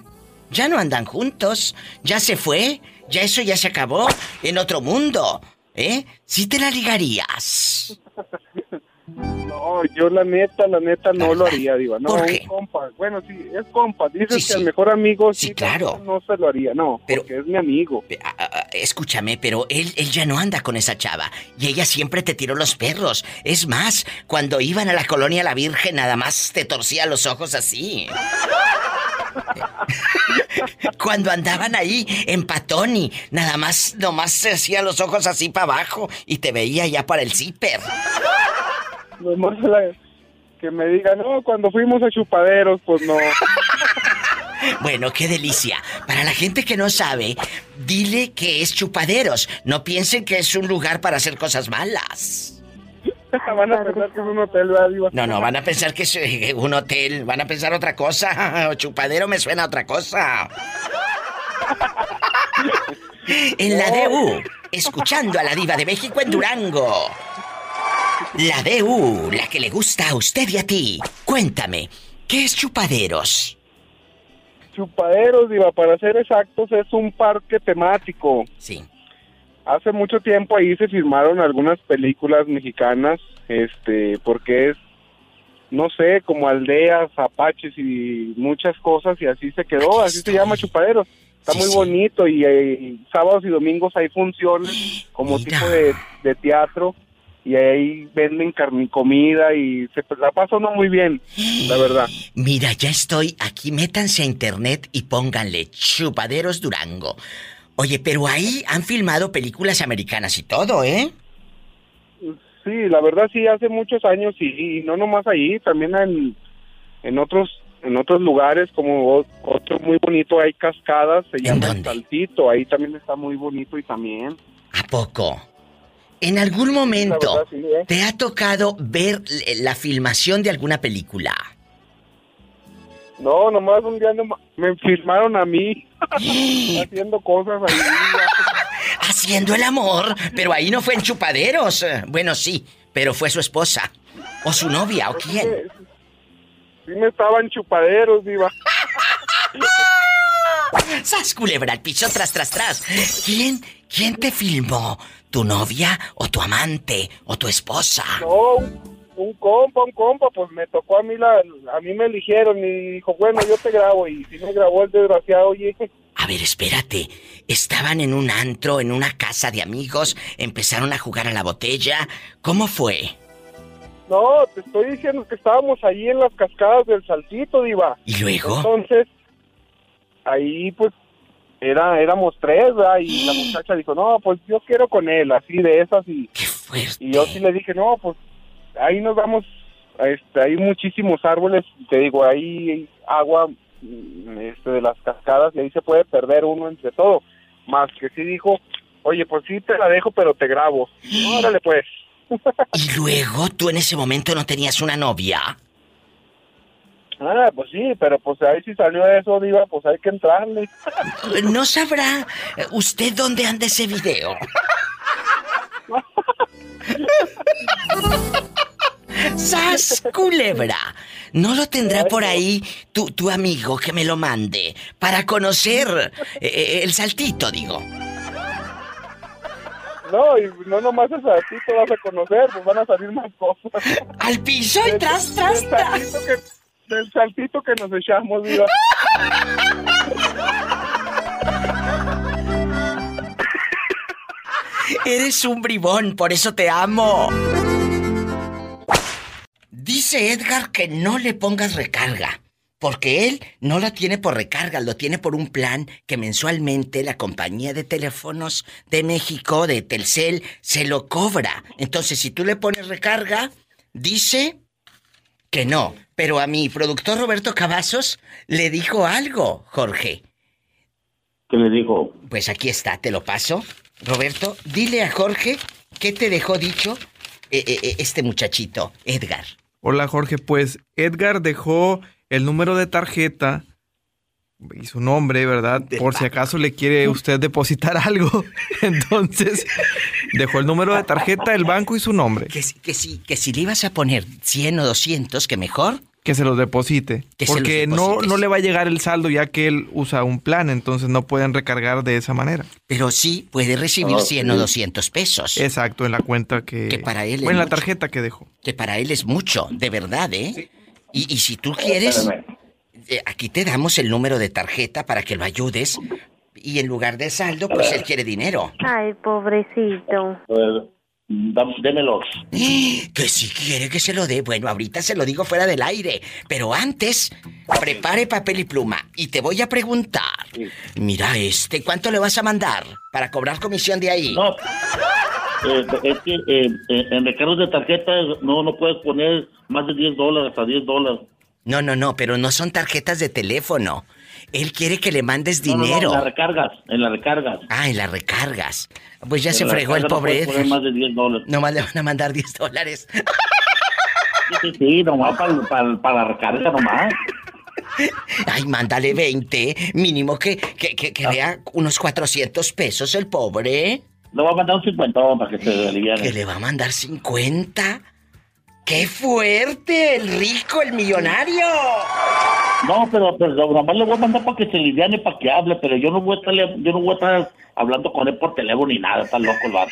ya no andan juntos, ya se fue, ya eso ya se acabó en otro mundo, ¿eh? ¿Sí te la ligarías? No, yo la neta, la neta no lo haría, Diva. No, ¿Por un qué? compa. Bueno, sí, es compa. Dices Sí, que sí. al mejor amigo sí, claro. No, se lo haría, no, Pero- porque es mi amigo. Escúchame, pero él, él ya no anda con esa chava. Y ella siempre te tiró los perros. Es más, cuando iban a la colonia La Virgen, nada más te torcía los ojos así. Cuando andaban ahí en Patoni, nada más, nomás se hacía los ojos así para abajo y te veía ya para el zipper. Nomás la- que me diga, no, cuando fuimos a chupaderos, pues no. Bueno, qué delicia. Para la gente que no sabe, dile que es chupaderos. No piensen que es un lugar para hacer cosas malas. Van a pensar que es un hotel, ¿verdad, Diva? No, no, van a pensar que es un hotel, van a pensar otra cosa. Chupadero me suena a otra cosa. En la DU, escuchando a la diva de México en Durango. La DU, la que le gusta a usted y a ti. Cuéntame, ¿qué es chupaderos? Chupaderos, Diva, para ser exactos, es un parque temático. Sí. Hace mucho tiempo ahí se filmaron algunas películas mexicanas, este, porque es, no sé, como aldeas, apaches y muchas cosas, y así se quedó, así se llama Chupaderos. Está muy bonito y, eh, sábados y domingos hay funciones como tipo de, de teatro y ahí venden carne comida y se la pasa uno muy bien, la verdad. Mira, ya estoy aquí, métanse a internet y pónganle Chupaderos Durango. Oye, pero ahí han filmado películas americanas y todo, ¿eh? Sí, la verdad sí, hace muchos años y, y no nomás ahí, también en, en otros en otros lugares como otro muy bonito hay cascadas, se llama Saltito, ahí también está muy bonito y también. ¿A poco? ¿En algún momento verdad, sí, ¿eh? te ha tocado ver la filmación de alguna película? No, nomás un día nomás me filmaron a mí haciendo cosas ahí. Haciendo el amor, pero ahí no fue en chupaderos. Bueno, sí, pero fue su esposa. O su novia, o quién. Sí me estaban chupaderos, diva. ¡Sas, culebra al piso, tras, tras, tras! ¿Quién, quién te filmó? ¿Tu novia o tu amante o tu esposa? No, un, compa, un compa, pues me tocó a mí la, a mí me eligieron y dijo, bueno, yo te grabo y si me grabó el desgraciado, oye, A ver, espérate. Estaban en un antro, en una casa de amigos, empezaron a jugar a la botella. ¿Cómo fue? no, te estoy diciendo que estábamos ahí en las cascadas del Saltito, diva. ¿Y luego? Entonces, ahí pues era éramos tres, ¿verdad? Y la muchacha dijo, no, pues yo quiero con él, así de esas y... Y yo sí le dije, no, pues ahí nos vamos, este, hay muchísimos árboles, te digo, ahí hay agua mm, este, de las cascadas y ahí se puede perder uno entre todo. Más que sí dijo, oye, pues sí te la dejo, pero te grabo. Órale pues. ¿Y luego tú en ese momento no tenías una novia? Ah, pues sí, pero pues ahí sí salió eso, diva, pues hay que entrarle. ¿No sabrá usted dónde anda ese video? ¡Sas, culebra! ¿No lo tendrá por ahí tu, tu amigo que me lo mande para conocer eh, eh, el saltito, digo? No, y no nomás es a ti te vas a conocer, pues van a salir más cosas. Al piso y tras, tras, del saltito que, del saltito que nos echamos, diva. Eres un bribón, por eso te amo. Dice Edgar que no le pongas recarga, porque él no la tiene por recarga, lo tiene por un plan que mensualmente la compañía de teléfonos de México, de Telcel, se lo cobra. Entonces, si tú le pones recarga, dice que no. Pero a mi productor Roberto Cavazos le dijo algo, Jorge. ¿Qué le dijo? Pues aquí está, te lo paso. Roberto, dile a Jorge qué te dejó dicho eh, eh, eh, este muchachito, Edgar. Hola Jorge, pues Edgar dejó el número de tarjeta y su nombre, ¿verdad? Por si acaso le quiere usted depositar algo. Entonces, dejó el número de tarjeta, el banco y su nombre. Que, si- que, si, que si le ibas a poner 100 o 200, que mejor. Que se los deposite. Que se los porque no, no le va a llegar el saldo ya que él usa un plan, entonces no pueden recargar de esa manera. Pero sí puede recibir Ah, 100 o sí. 200 pesos. Exacto, en la cuenta que... Que para él o es en la mucho. tarjeta que dejó. Que para él es mucho, de verdad, ¿eh? Y, y si tú quieres, eh, aquí te damos el número de tarjeta para que lo ayudes. Y en lugar de saldo, pues él quiere dinero. Ay, pobrecito. Démelos. Que si quiere que se lo dé, bueno, ahorita se lo digo fuera del aire. Pero antes, prepare papel y pluma. Y te voy a preguntar. Mira este, ¿cuánto le vas a mandar para cobrar comisión de ahí? No. Eh, es que eh, eh, en recargos de tarjeta no, no puedes poner más de 10 dólares a 10 dólares. No, no, no, pero no son tarjetas de teléfono. Él quiere que le mandes No, no, no, dinero. en las recargas, en las recargas. Ah, en las recargas. Pues ya En se fregó el no pobre poner Edgar. más de 10 dólares. Nomás le van a mandar 10 dólares. Sí, sí, sí, nomás para la recarga nomás. Ay, mándale 20. Mínimo que, que, que, que vea unos 400 pesos el pobre. Le voy a mandar un 50 para que se aliviane. Que le va a mandar 50. ¡Qué fuerte! El rico, el millonario. No, pero, pero nomás le voy a mandar para que se lidiane, para que hable, pero yo no voy a estar, yo no voy a estar hablando con él por teléfono ni nada, está loco el vato.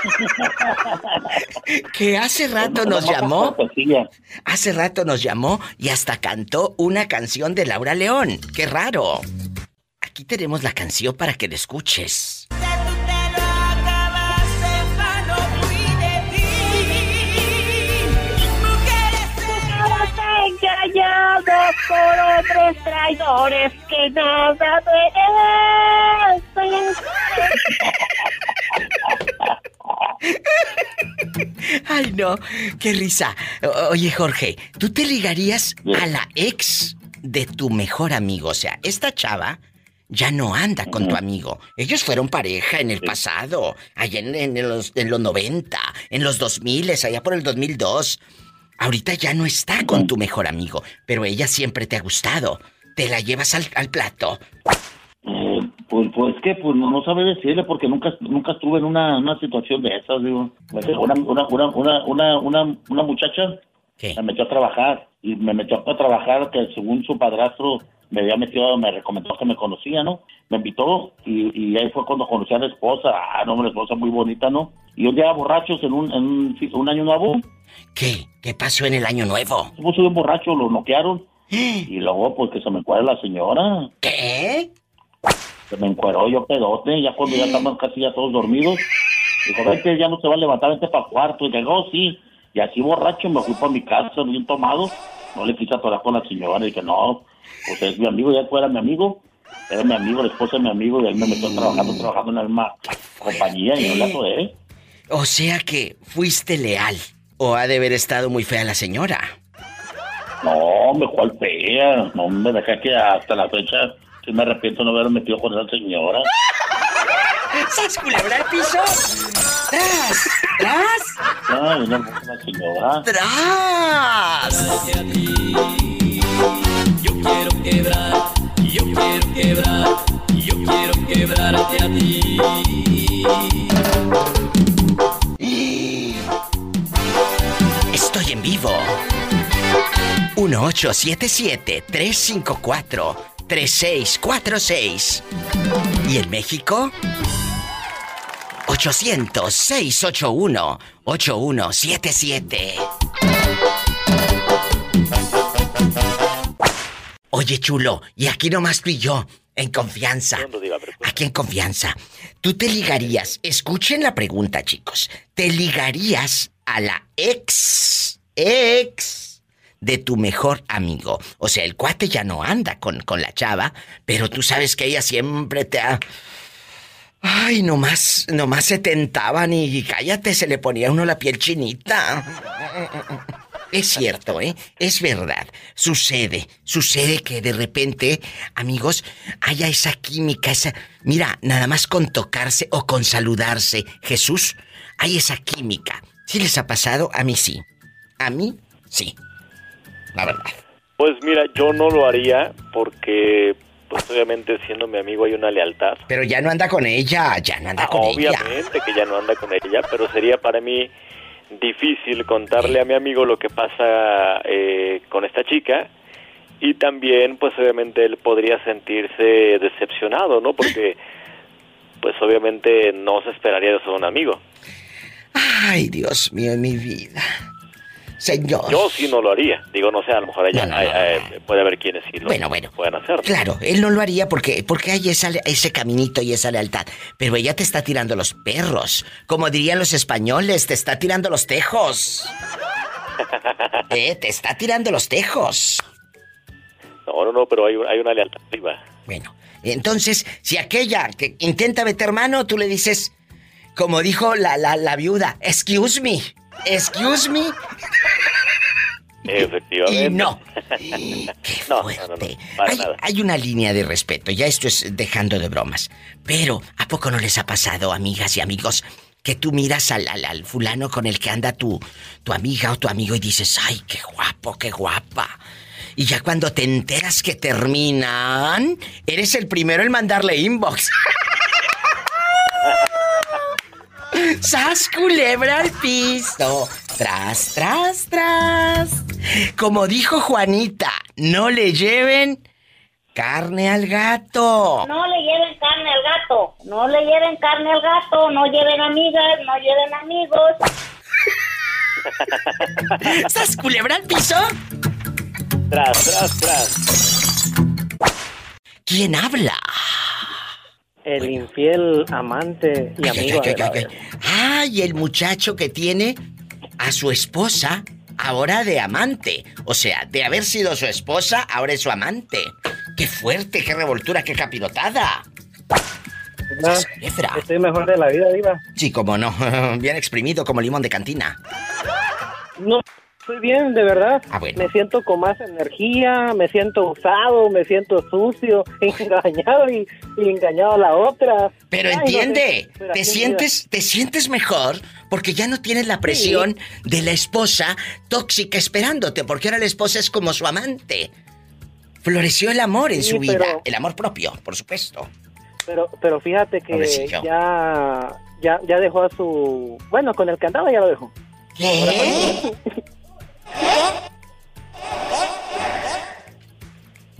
que hace rato nos llamó. Hace rato nos llamó y hasta cantó una canción de Laura León. ¡Qué raro! Aquí tenemos la canción para que la escuches. Por hombres traidores que nada merecen. Ay, no, qué risa. oye, Jorge, ¿tú te ligarías a la ex de tu mejor amigo? O sea, esta chava ya no anda con tu amigo. Ellos fueron pareja en el pasado, allá en, los, en los 90, en los 2000, allá por el 2002. Ahorita ya no está con tu mejor amigo, pero ella siempre te ha gustado. ¿Te la llevas al, plato? Eh, pues, pues que pues no, no sabe decirle porque nunca nunca estuve en una, una situación de esas, digo. Una, una, una, una, una, una muchacha me metió a trabajar y me metió a trabajar que según su padrastro me había metido, me recomendó que me conocía, ¿no? Me invitó y, y ahí fue cuando conocí a la esposa, ah, no, una esposa muy bonita, ¿no? Y un día borrachos en un, en un, año nuevo. ¿Qué? ¿Qué pasó en el año nuevo? Puso un borracho, lo noquearon. y luego, pues, que se me encuadra la señora. ¿Qué? Se me encueró yo pedote, ya cuando ya estamos casi ya todos dormidos. Dijo, vete, ya no se va a levantar, vete para cuarto. Y llegó, sí. Y así borracho me fui para mi casa, bien tomado. No le quise atorar con la señora. Y dije, no, pues es mi amigo, ya fuera mi amigo. Era mi amigo, la esposa de mi amigo, y él me metió trabajando, trabajando en la misma compañía y no le atoré. O sea que fuiste leal. ¿O ha de haber estado muy fea la señora? No, me cual fea. No, me dejé que hasta la fecha sí me arrepiento de no haber metido con esa señora. ¿Sabes culebra el piso? ¡Tras! ¡Tras! Ay, no, la señora. ¡Tras! Yo quiero quebrar, yo quiero quebrar, yo quiero quebrarte a ti. Vivo. 1877-354-3646. ¿Y en México? 800-681-8177. Oye, chulo, y aquí nomás tú y yo, en confianza. Aquí en confianza. Tú te ligarías, escuchen la pregunta, chicos. ¿Te ligarías a la ex, ex de tu mejor amigo. O sea, el cuate ya no anda con, con la chava, pero tú sabes que ella siempre te ha... Ay, nomás, nomás se tentaban y cállate, se le ponía uno la piel chinita. Es cierto, ¿eh? Es verdad. Sucede, sucede que de repente, amigos, haya esa química, esa... Mira, nada más con tocarse o con saludarse, Jesús, hay esa química. ¿Sí les ha pasado? A mí sí. A mí sí. La verdad. Pues mira, yo no lo haría porque, pues obviamente siendo mi amigo hay una lealtad. Pero ya no anda con ella, ya no anda con ella. Obviamente que ya no anda con ella, pero sería para mí difícil contarle a mi amigo lo que pasa eh, con esta chica y también pues obviamente él podría sentirse decepcionado, ¿no? Porque pues obviamente no se esperaría eso de un amigo. Ay, Dios mío, mi vida. Señor. Yo sí no lo haría. Digo, no sé, a lo mejor ella eh, puede haber quienes sí lo bueno, bueno, pueden hacer. Claro, él no lo haría porque, porque hay ese caminito y esa lealtad. Pero ella te está tirando los perros. Como dirían los españoles, te está tirando los tejos. eh, te está tirando los tejos. No, no, no, pero hay, hay una lealtad arriba. Bueno, entonces, si aquella que intenta meter mano, tú le dices, como dijo la, la, la viuda, excuse me, excuse me. Efectivamente. Y no. Qué fuerte. hay, una línea de respeto, ya esto es dejando de bromas. Pero, ¿a poco no les ha pasado, amigas y amigos, que tú miras al, al, fulano con el que anda tu, tu amiga o tu amigo y dices, ay, qué guapo, qué guapa? Y ya cuando te enteras que terminan, eres el primero en mandarle inbox. ¡Sas culebra al piso! Tras, tras, tras. Como dijo Juanita, no le lleven carne al gato. No le lleven carne al gato. No le lleven carne al gato. No lleven amigas, no lleven amigos. ¿Sas culebra al piso? Tras, tras, tras. ¿Quién habla? El infiel amante y amigo. Ay, ay, ay, ay, el muchacho que tiene a su esposa ahora de amante. O sea, de haber sido su esposa, ahora es su amante. ¡Qué fuerte, qué revoltura, qué capirotada! No, estoy mejor de la vida, Diva. Sí, como no. Bien exprimido como limón de cantina. No, estoy bien, de verdad. Ah, bueno. Me siento con más energía, me siento usado, me siento sucio, engañado y, y engañado a la otra. Pero Ay, no entiende, sé, te sientes, te sientes mejor porque ya no tienes la presión de la esposa tóxica esperándote, porque ahora la esposa es como su amante. Floreció el amor en Sí, su vida, el amor propio, por supuesto. Pero, pero fíjate que Pobrecillo. ya, ya, ya dejó a su... Bueno, con el que andaba ya lo dejó. ¿Qué?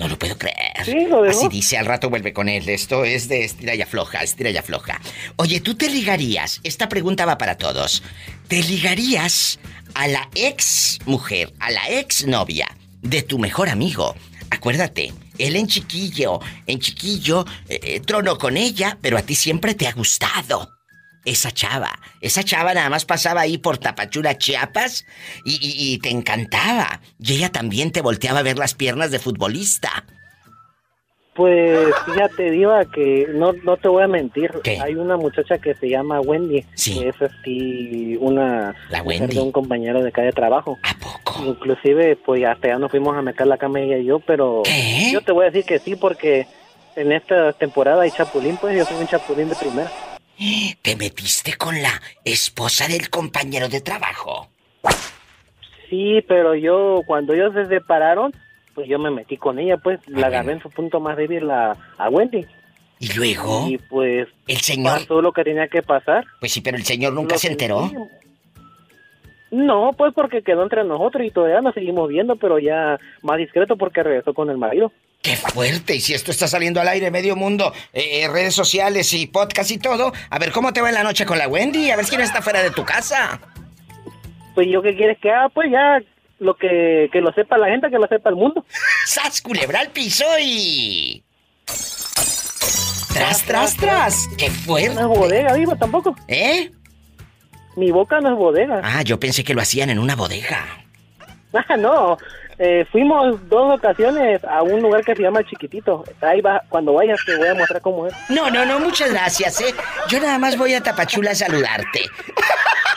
No lo puedo creer. Sí, lo dejó. Así dice, al rato vuelve con él. Esto es de estira y afloja, estira y afloja. Oye, ¿tú te ligarías? Esta pregunta va para todos. ¿Te ligarías a la ex mujer, a la ex novia de tu mejor amigo? Acuérdate, él en chiquillo, en chiquillo, eh, eh, tronó con ella, pero a ti siempre te ha gustado. Esa chava, esa chava nada más pasaba ahí por Tapachula, Chiapas, y, y- y te encantaba. Y ella también te volteaba a ver las piernas de futbolista. Pues fíjate, Diva, que no, no te voy a mentir. Hay una muchacha que se llama Wendy. Que es así una La Wendy. de un compañero de calle de trabajo. ¿A poco? Inclusive, pues hasta ya nos fuimos a meter la cama ella y yo, pero yo te voy a decir que sí, porque en esta temporada hay chapulín, pues yo soy un chapulín de primera. ¿Te metiste con la esposa del compañero de trabajo? Sí, pero yo, cuando ellos se separaron, pues yo me metí con ella, pues la agarré en su punto más débil a, a Wendy. ¿Y luego? Y pues ¿El señor? pasó lo que tenía que pasar. Pues sí, pero el señor nunca se enteró. No, pues porque quedó entre nosotros y todavía nos seguimos viendo, pero ya más discreto porque regresó con el marido. ¡Qué fuerte! Y si esto está saliendo al aire, medio mundo, eh, eh, redes sociales y podcast y todo, a ver cómo te va en la noche con la Wendy, a ver quién está fuera de tu casa. Pues yo qué quieres que haga, pues ya lo que, que lo sepa la gente, que lo sepa el mundo. ¡Sas, culebra al piso y... ¡Tras, tras, tras! ¡Qué fuerte! No es bodega, vivo tampoco. ¿Eh? Mi boca no es bodega. Ah, yo pensé que lo hacían en una bodega. Ah, no. Eh, fuimos dos ocasiones a un lugar que se llama Chiquitito. Ahí va, cuando vayas te voy a mostrar cómo es. No, no, no, muchas gracias, ¿eh? Yo nada más voy a Tapachula a saludarte.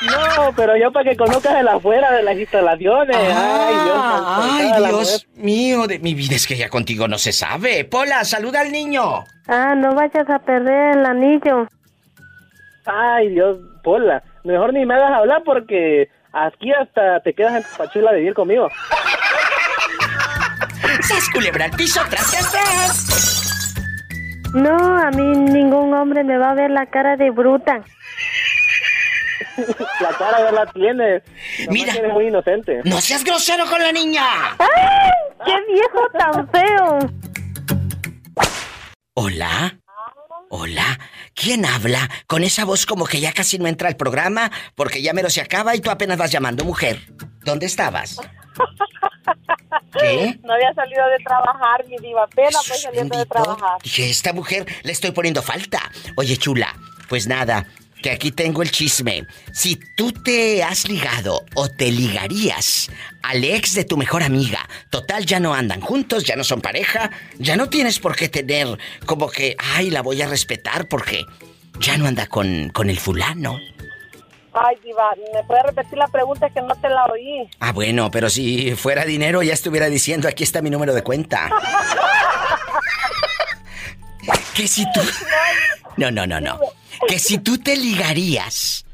No, pero yo para que conozcas el afuera de las instalaciones. ay, Dios. Ah, Ay, la Dios mío de mi vida, es que ya contigo no se sabe. Pola, saluda al niño. Ah, no vayas a perder el anillo. Ay, Dios, Pola. Mejor ni me hagas hablar porque aquí hasta te quedas en Pachula a vivir conmigo. ¡Sas, culebra al piso, tras, tras, tras! No, a mí ningún hombre me va a ver la cara de bruta. la cara ya la tienes. Mira. Eres muy inocente. ¡No seas grosero con la niña! ¡Ay! ¡Qué viejo tan feo! ¿Hola? ¿Hola? ¿Quién habla? Con esa voz como que ya casi no entra al programa porque ya mero se acaba y tú apenas vas llamando, mujer. ¿Dónde estabas? ¿Qué? No había salido de trabajar, mi diva. Apenas voy saliendo de trabajar. Dije, esta mujer le estoy poniendo falta. Oye, chula, pues nada, que aquí tengo el chisme. Si tú te has ligado o te ligarías al ex de tu mejor amiga, total ya no andan juntos, ya no son pareja, ya no tienes por qué tener como que, ay, la voy a respetar porque ya no anda con, con el fulano. Ay, diva, ¿me puede repetir la pregunta que no te la oí? Ah, bueno, pero si fuera dinero ya estuviera diciendo, aquí está mi número de cuenta. que si tú... No, no, no, no. Que si tú te ligarías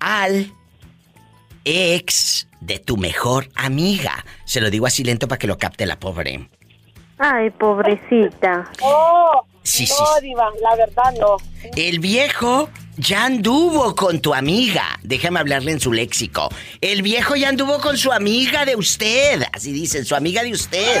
al ex de tu mejor amiga. Se lo digo así lento para que lo capte la pobre. Ay, pobrecita. Oh, Sí, no, sí. diva, la verdad no. El viejo ya anduvo con tu amiga. Déjame hablarle en su léxico. El viejo ya anduvo con su amiga de usted. Así dicen, su amiga de usted.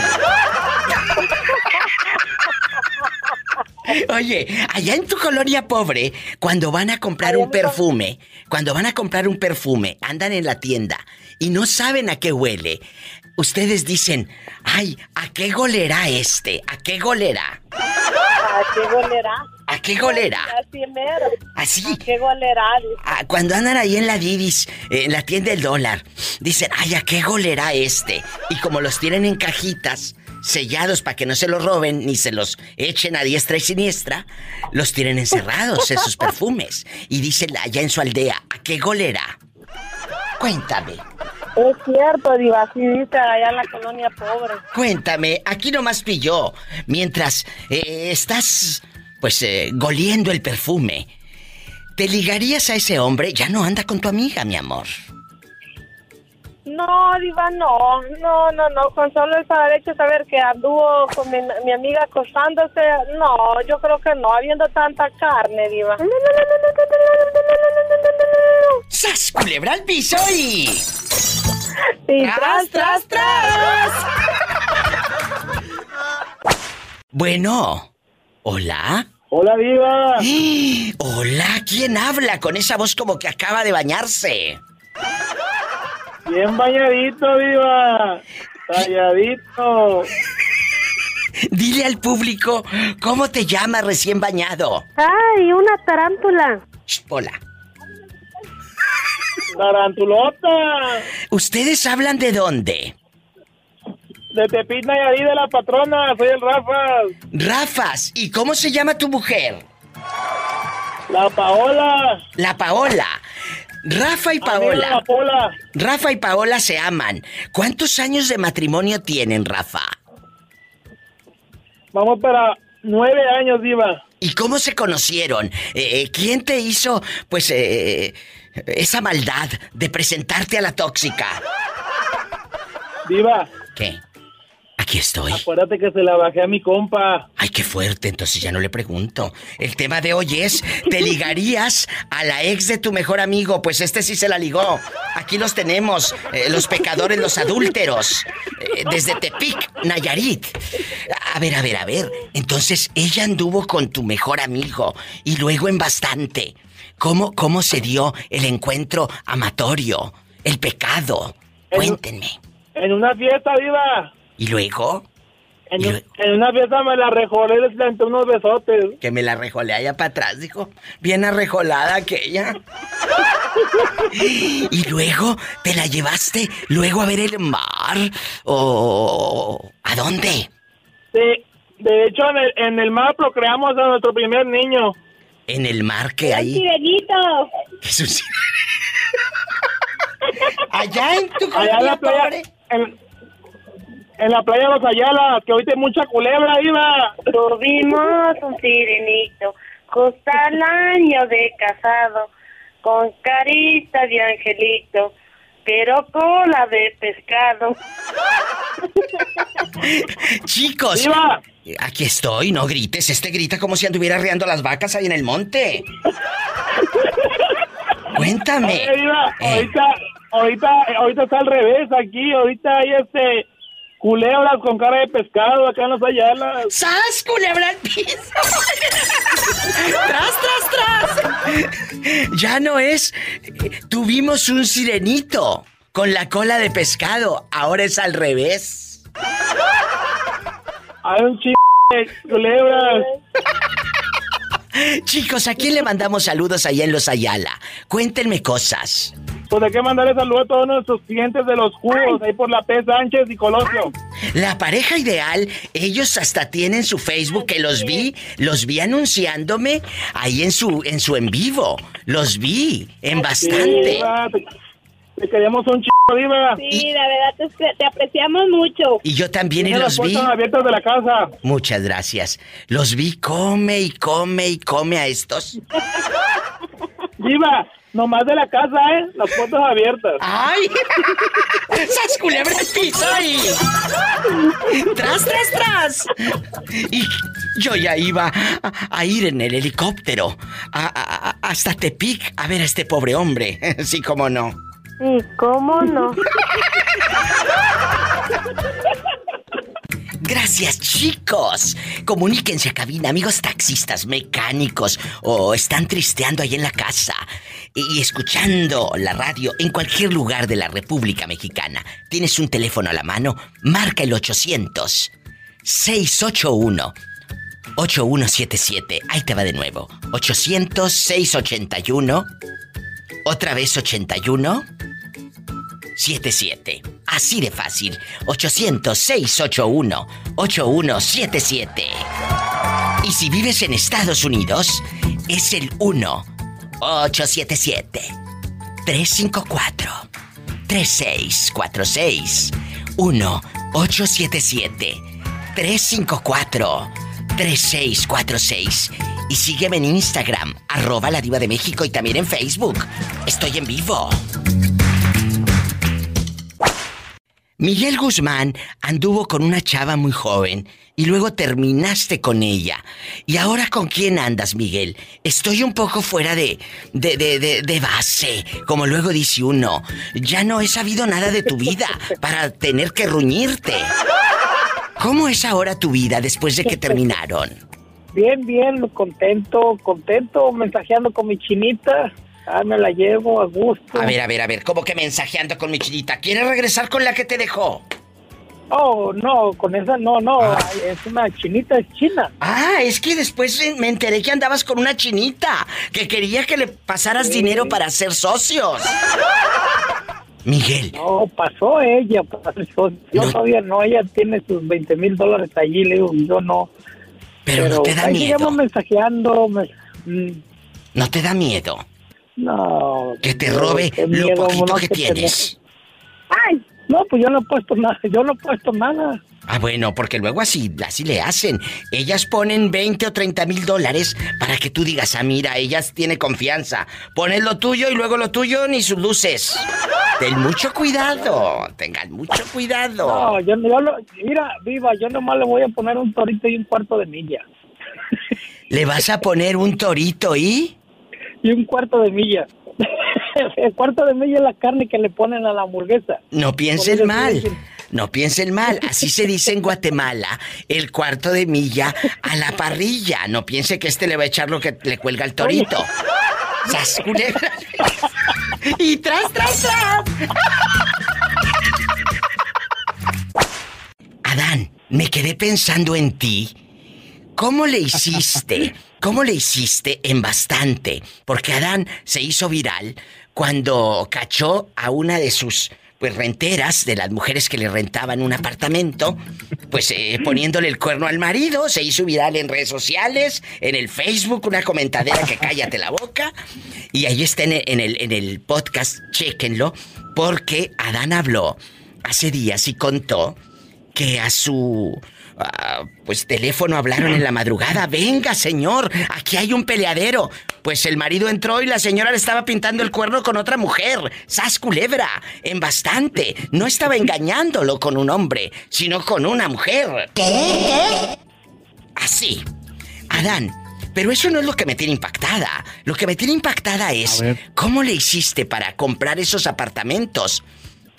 Oye, allá en tu colonia pobre, cuando van a comprar un perfume, cuando van a comprar un perfume, andan en la tienda y no saben a qué huele. Ustedes dicen, ay, ¿a qué golerá este? ¿A qué golerá? ¿A qué golerá? ¿A qué golera? Así mero. Así. ¿A qué golera? Ah, cuando andan ahí en la Didis, en la tienda del dólar, dicen, ay, ¿a qué golera este? Y como los tienen en cajitas, sellados para que no se los roben ni se los echen a diestra y siniestra, los tienen encerrados esos perfumes. Y dicen allá en su aldea, ¿a qué golera? Cuéntame. Es cierto, Diva, dice allá en la colonia pobre. Cuéntame, aquí nomás pilló, mientras eh, estás pues eh, goliendo el perfume. ¿Te ligarías a ese hombre? Ya no anda con tu amiga, mi amor. No, Diva, no, no, no, no, con solo el saber hecho saber que anduvo con mi, mi amiga acostándose, no, yo creo que no, habiendo tanta carne, Diva. ¡Sas, culebra al piso y... Y tras, tras, tras. Bueno, ¿hola? Hola, Diva. Hola, ¿quién habla con esa voz como que acaba de bañarse? Bien bañadito, Diva. Talladito. Dile al público cómo te llamas recién bañado. ¡Ay, una tarántula! Shh, Hola. Tarantulota. ¿Ustedes hablan de dónde? De Tepit Nayarit de la patrona, soy el Rafa. Rafas, ¿y cómo se llama tu mujer? La Paola. La Paola. Rafa y Paola. la Paola. Rafa y Paola se aman. ¿Cuántos años de matrimonio tienen, Rafa? Vamos para nueve años, Diva. ¿Y cómo se conocieron? Eh, eh, ¿Quién te hizo, pues, eh, esa maldad de presentarte a la tóxica? Diva. ¿Qué? Aquí estoy. Acuérdate que se la bajé a mi compa. Ay, qué fuerte, entonces ya no le pregunto. El tema de hoy es, ¿te ligarías a la ex de tu mejor amigo? Pues este sí se la ligó. Aquí los tenemos, eh, los pecadores, los adúlteros, eh, desde Tepic, Nayarit. A ver, a ver, a ver. Entonces ella anduvo con tu mejor amigo y luego en bastante. ¿Cómo, cómo se dio el encuentro amatorio? El pecado. Cuéntenme. En una fiesta, Diva. ¿Y luego? En, un- en una fiesta me la rejolé y les planté unos besotes. Que me la rejolé allá para atrás, dijo. Bien arrejolada aquella. y luego te la llevaste luego a ver el mar. ¿O a dónde? Sí, de hecho en el, en el mar procreamos a nuestro primer niño. En el mar que hay. ¡Sirenito! ¿Qué es un sir- Allá en tu Allá en la colonia playa, pobre. en, en la playa de los Ayala, que ahorita hay mucha culebra, Diva. Tuvimos un sirenito, justo al año de casado, con carita de angelito, pero cola de pescado. Chicos. Aquí estoy, no grites. Este grita como si anduviera riando las vacas ahí en el monte. Cuéntame. Oye, Eh. ahorita, ahorita, ahorita está al revés aquí, ahorita hay este culebras con cara de pescado acá en los Ayala. ¡Sas, culebra al piso! ¡Tras, tras, tras! Ya no es. Tuvimos un sirenito con la cola de pescado. Ahora es al revés. Hay un chingo de culebras. Chicos, ¿a quién le mandamos saludos allá en los Ayala? Cuéntenme cosas. Pues hay que mandarle saludos a todos nuestros clientes de los jugos, ahí por la P. Sánchez y Colosio. La pareja ideal, ellos hasta tienen su Facebook que los vi, los vi anunciándome ahí en su en su en vivo. Los vi en bastante. Diva, te, te queremos un chingo, Diva. Sí, la verdad es que te apreciamos mucho. Y yo también y los las vi. abiertas de la casa. Muchas gracias. Los vi come y come y come a estos. Diva, nomás de la casa, ¿eh? Las puertas abiertas. ¡Ay! ¡Sas culebra al piso ahí! ¡Tras, tras, tras! ¿Y Yo ya iba a, ir en el helicóptero hasta Tepic a ver a este pobre hombre. Sí, cómo no. Sí, cómo no. Gracias, chicos. Comuníquense a cabina, amigos taxistas, mecánicos, o están tristeando ahí en la casa y escuchando la radio en cualquier lugar de la República Mexicana. Tienes un teléfono a la mano, marca el 800 681 8177. Ahí te va de nuevo. 800 681 otra vez 81 77. Así de fácil. 800-681-8177. Y si vives en Estados Unidos, es el 1-877-354-3646. 1-877-354-3646. Y sígueme en Instagram, arroba la diva de México y también en Facebook. Estoy en vivo. Miguel Guzmán anduvo con una chava muy joven y luego terminaste con ella. ¿Y ahora con quién andas, Miguel? Estoy un poco fuera de, de, de, de, base, como luego dice uno. Ya no he sabido nada de tu vida para tener que ruñirte. ¿Cómo es ahora tu vida después de que terminaron? Bien, bien, contento, contento, mensajeando con mi chinita. Ah, me la llevo a gusto. A ver, a ver, a ver, ¿cómo que mensajeando con mi chinita? ¿Quieres regresar con la que te dejó? Oh, no, con esa no, no, ah. es una chinita, es china. Ah, es que después me enteré que andabas con una chinita, que quería que le pasaras dinero para ser socios. Miguel. No, pasó ella, pasó. Yo todavía no, ella tiene sus 20 mil dólares allí, le digo, yo no. Pero, no te da ahí miedo. mensajeando. Mm. ¿No te da miedo? No. Que te robe lo poquito que, tienes. Ay, no, pues yo no he puesto nada, yo no he puesto nada. Ah, bueno, porque luego así, así le hacen. Ellas ponen 20 o 30 mil dólares para que tú digas, ah, mira, ellas tienen confianza. Pones lo tuyo y luego lo tuyo ni sus luces. Ten mucho cuidado, tengan mucho cuidado. No, yo, yo lo, mira, viva, yo nomás le voy a poner un torito y un cuarto de milla. ¿Le vas a poner un torito y? Y un cuarto de milla. el cuarto de milla es la carne que le ponen a la hamburguesa. No piensen mal. No piensen mal, así se dice en Guatemala, el cuarto de milla a la parrilla. No piense que este le va a echar lo que le cuelga el torito. y tras, tras, tras. Adán, me quedé pensando en ti. ¿Cómo le hiciste ¿Cómo le hiciste en bastante? Porque Adán se hizo viral cuando cachó a una de sus pues renteras de las mujeres que le rentaban un apartamento, pues eh, poniéndole el cuerno al marido, se hizo viral en redes sociales, en el Facebook, una comentadera que cállate la boca, y ahí está en el, en el, en el podcast, chéquenlo, porque Adán habló hace días y contó que a su Ah, pues teléfono hablaron en la madrugada. Venga, señor, aquí hay un peleadero. Pues el marido entró y la señora le estaba pintando el cuerno con otra mujer. Sas culebra, en bastante. No estaba engañándolo con un hombre, sino con una mujer. ¿Qué? Así. Adán, pero eso no es lo que me tiene impactada. Lo que me tiene impactada es cómo le hiciste para comprar esos apartamentos.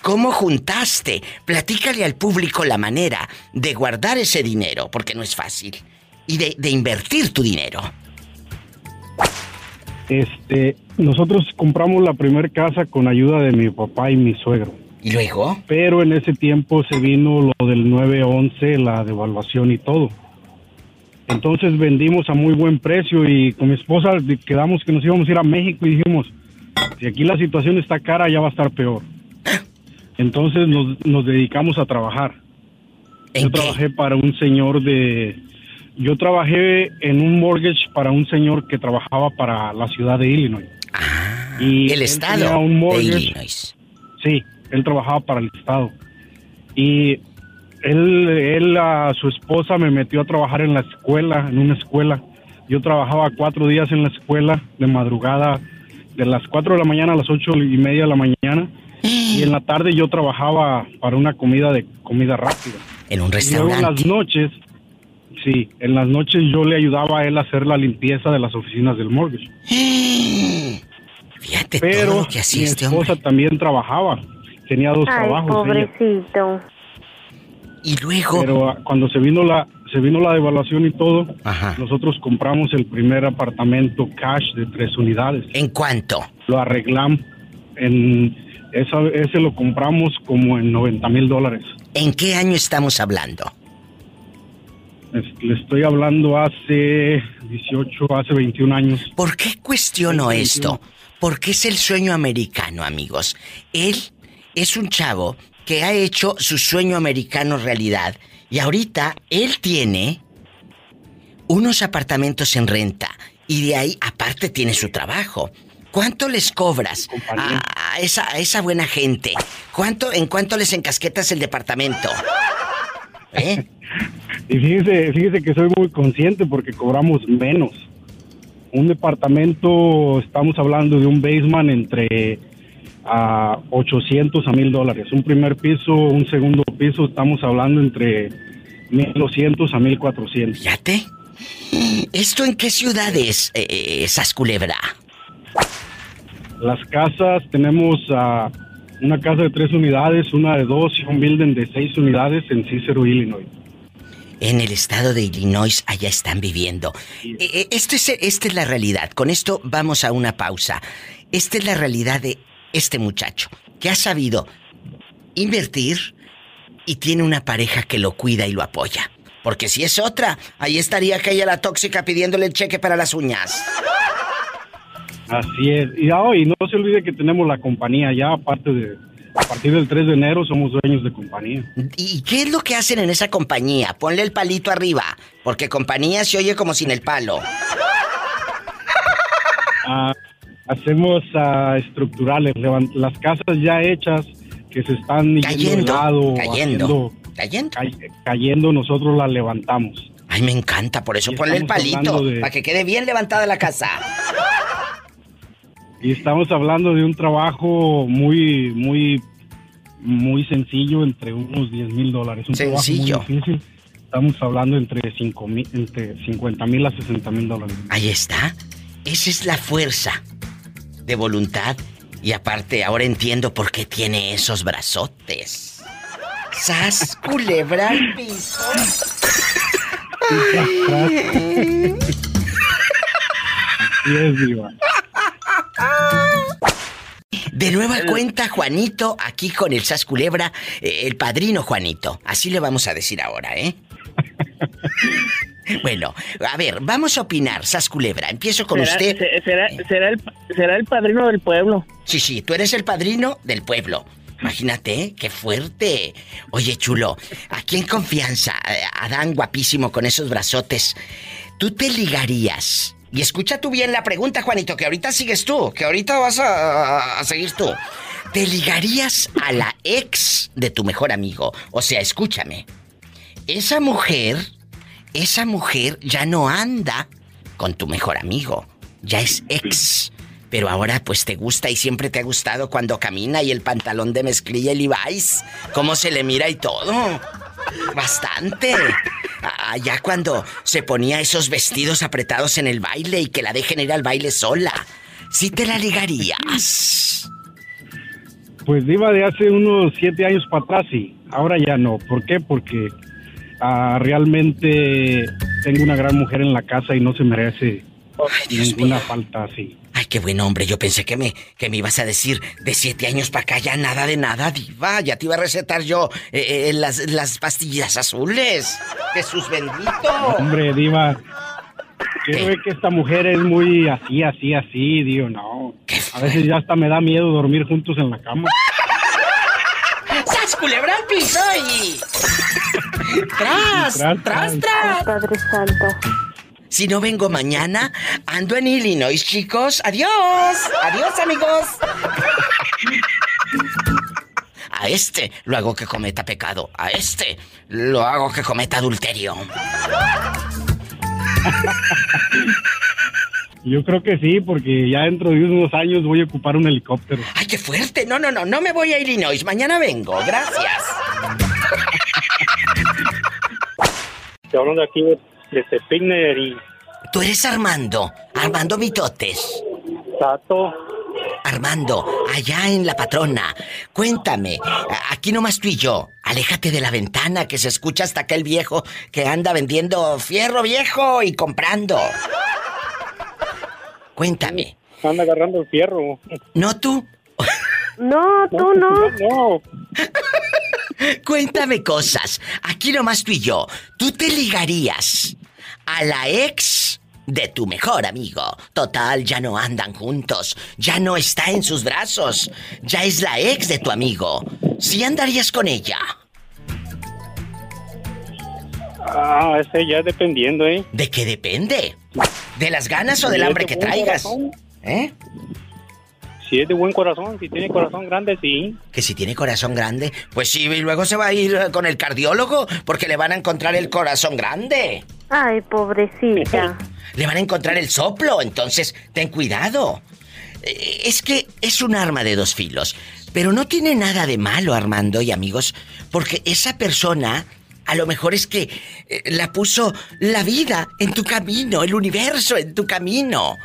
¿Cómo juntaste? Platícale al público la manera de guardar ese dinero, porque no es fácil, y de, invertir tu dinero. Este, nosotros compramos la primera casa con ayuda de mi papá y mi suegro. ¿Y luego? Pero en ese tiempo se vino lo del 911, la devaluación y todo. Entonces vendimos a muy buen precio y con mi esposa quedamos que nos íbamos a ir a México y dijimos, si aquí la situación está cara, ya va a estar peor. Entonces nos, dedicamos a trabajar. Yo trabajé para un señor de... Yo trabajé en un mortgage para un señor que trabajaba para la ciudad de Illinois. Ah, y el estado un de Illinois. Sí, él trabajaba para el estado. Y él, él a su esposa me metió a trabajar en la escuela, en una escuela. Yo trabajaba cuatro días en la escuela de madrugada, de las cuatro de la mañana a las ocho y media de la mañana y en la tarde yo trabajaba para una comida de comida rápida. En un restaurante. Y luego en las noches, Sí, en las noches yo le ayudaba a él a hacer la limpieza de las oficinas del mortgage. Fíjate Pero todo lo que hacía mi este esposa también trabajaba. Tenía dos Ay, trabajos. ella. pobrecito. Y luego. Pero ah, cuando se vino la se vino la devaluación y todo, nosotros compramos el primer apartamento cash de tres unidades. ¿En cuánto? Lo arreglamos. En esa, ese lo compramos como en 90 mil dólares. ¿En qué año estamos hablando? Es- Le estoy hablando hace 18, hace 21 años. ¿Por qué cuestiono esto? Porque es el sueño americano, amigos. Él es un chavo que ha hecho su sueño americano realidad y ahorita él tiene unos apartamentos en renta y de ahí aparte tiene su trabajo. ¿Cuánto les cobras a, a esa, a esa buena gente? ¿Cuánto, ¿En cuánto les encasquetas el departamento? ¿Eh? Y fíjese, fíjese que soy muy consciente porque cobramos menos. Un departamento, estamos hablando de un basement entre a 800 a 1000 dólares. Un primer piso, un segundo piso, estamos hablando entre 1200 a 1400. Fíjate. ¿Esto en qué ciudades, eh, eh, esas culebra? Las casas, tenemos ah, una casa de tres unidades, una de dos y un building de seis unidades en Cicero, Illinois. En el estado de Illinois, allá están viviendo. Eh, eh, esto es, esta es la realidad. Con esto vamos a una pausa. Esta es la realidad de este muchacho, que ha sabido invertir y tiene una pareja que lo cuida y lo apoya. Porque si es otra, ahí estaría aquella la tóxica pidiéndole el cheque para las uñas. Así es. Y, y no se olvide que tenemos la compañía ya, aparte de... A partir del 3 de enero somos dueños de compañía. ¿Y qué es lo que hacen en esa compañía? Ponle el palito arriba, porque compañía se oye como sin el palo. Ah, hacemos ah, estructurales, las casas ya hechas que se están Cayendo, lado, cayendo, haciendo- cayendo. cay- cayendo, nosotros las levantamos. Ay, me encanta, por eso Y ponle el palito, de- para que quede bien levantada la casa. Y estamos hablando de un trabajo muy, muy, muy sencillo, entre unos 10 mil dólares. Un Sencillo. trabajo muy difícil. Estamos hablando entre, cinco mil, entre 50 mil a 60 mil dólares. Ahí está. Esa es la fuerza de voluntad. Y aparte, ahora entiendo por qué tiene esos brazotes. ¡Sas, culebra al piso! Ay. Así es, Diva. De nueva cuenta, Juanito, aquí con el Sas Culebra, eh, el padrino Juanito. Así le vamos a decir ahora, ¿eh? bueno, a ver, vamos a opinar, Sas Culebra. Empiezo con Será- usted. se- Será, será, el, será el padrino del pueblo. Sí, sí, tú eres el padrino del pueblo. Imagínate, ¿eh? qué fuerte. Oye, chulo, aquí en confianza, eh, Adán guapísimo con esos brazotes, ¿tú te ligarías? Y escucha tú bien la pregunta, Juanito, que ahorita sigues tú, que ahorita vas a, a seguir tú. ¿Te ligarías a la ex de tu mejor amigo? O sea, escúchame. Esa mujer, esa mujer ya no anda con tu mejor amigo, ya es ex. Pero ahora pues te gusta y siempre te ha gustado cuando camina y el pantalón de mezclilla y Levi's. Cómo se le mira y todo. Bastante. Ah, ya cuando se ponía esos vestidos apretados en el baile y que la dejen ir al baile sola. Sí te la ligarías. Pues Diva de hace unos siete años para atrás, sí. Ahora ya no. ¿Por qué? Porque ah, realmente tengo una gran mujer en la casa y no se merece ninguna falta así. Ay, qué buen hombre. Yo pensé que me, que me ibas a decir de siete años para acá ya nada de nada, diva. Ya te iba a recetar yo eh, eh, las, las pastillas azules. Jesús bendito. Hombre, Diva, quiero ver que esta mujer es muy así, así, así. Digo, no. A veces ya hasta me da miedo dormir juntos en la cama. ¡Sas culebra al piso y... ¡Tras! Tras, ¡Tras, tras. tras! Padre Santo. Si no vengo mañana, ando en Illinois, chicos. ¡Adiós! ¡Adiós, amigos! A este lo hago que cometa pecado. A este lo hago que cometa adulterio. Yo creo que sí, porque ya dentro de unos años voy a ocupar un helicóptero. ¡Ay, qué fuerte! No, no, no, no me voy a Illinois. Mañana vengo. Gracias. Estoy hablando aquí de, y Tú eres Armando, Armando Mitotes. Tato. Armando, allá en la patrona, cuéntame, aquí nomás tú y yo, aléjate de la ventana que se escucha hasta aquel viejo que anda vendiendo fierro viejo y comprando. Cuéntame. anda agarrando el fierro. ¿No tú? No, tú no. No. Cuéntame cosas. Aquí nomás tú y yo. ¿Tú te ligarías a la ex de tu mejor amigo? Total, ya no andan juntos. Ya no está en sus brazos. Ya es la ex de tu amigo. ¿Sí andarías con ella? Ah, ese ya dependiendo, ¿eh? ¿De qué depende? ¿De las ganas o del Si hambre que traigas? ¿Eh? Si es de buen corazón, si tiene corazón grande, sí. Que si tiene corazón grande, pues sí, y luego se va a ir eh, con el cardiólogo porque le van a encontrar el corazón grande. Ay, pobrecita. Le van a encontrar el soplo, entonces ten cuidado. Eh, Es que es un arma de dos filos, pero no tiene nada de malo, Armando y amigos, porque esa persona a lo mejor es que eh, la puso la vida en tu camino, el universo en tu camino.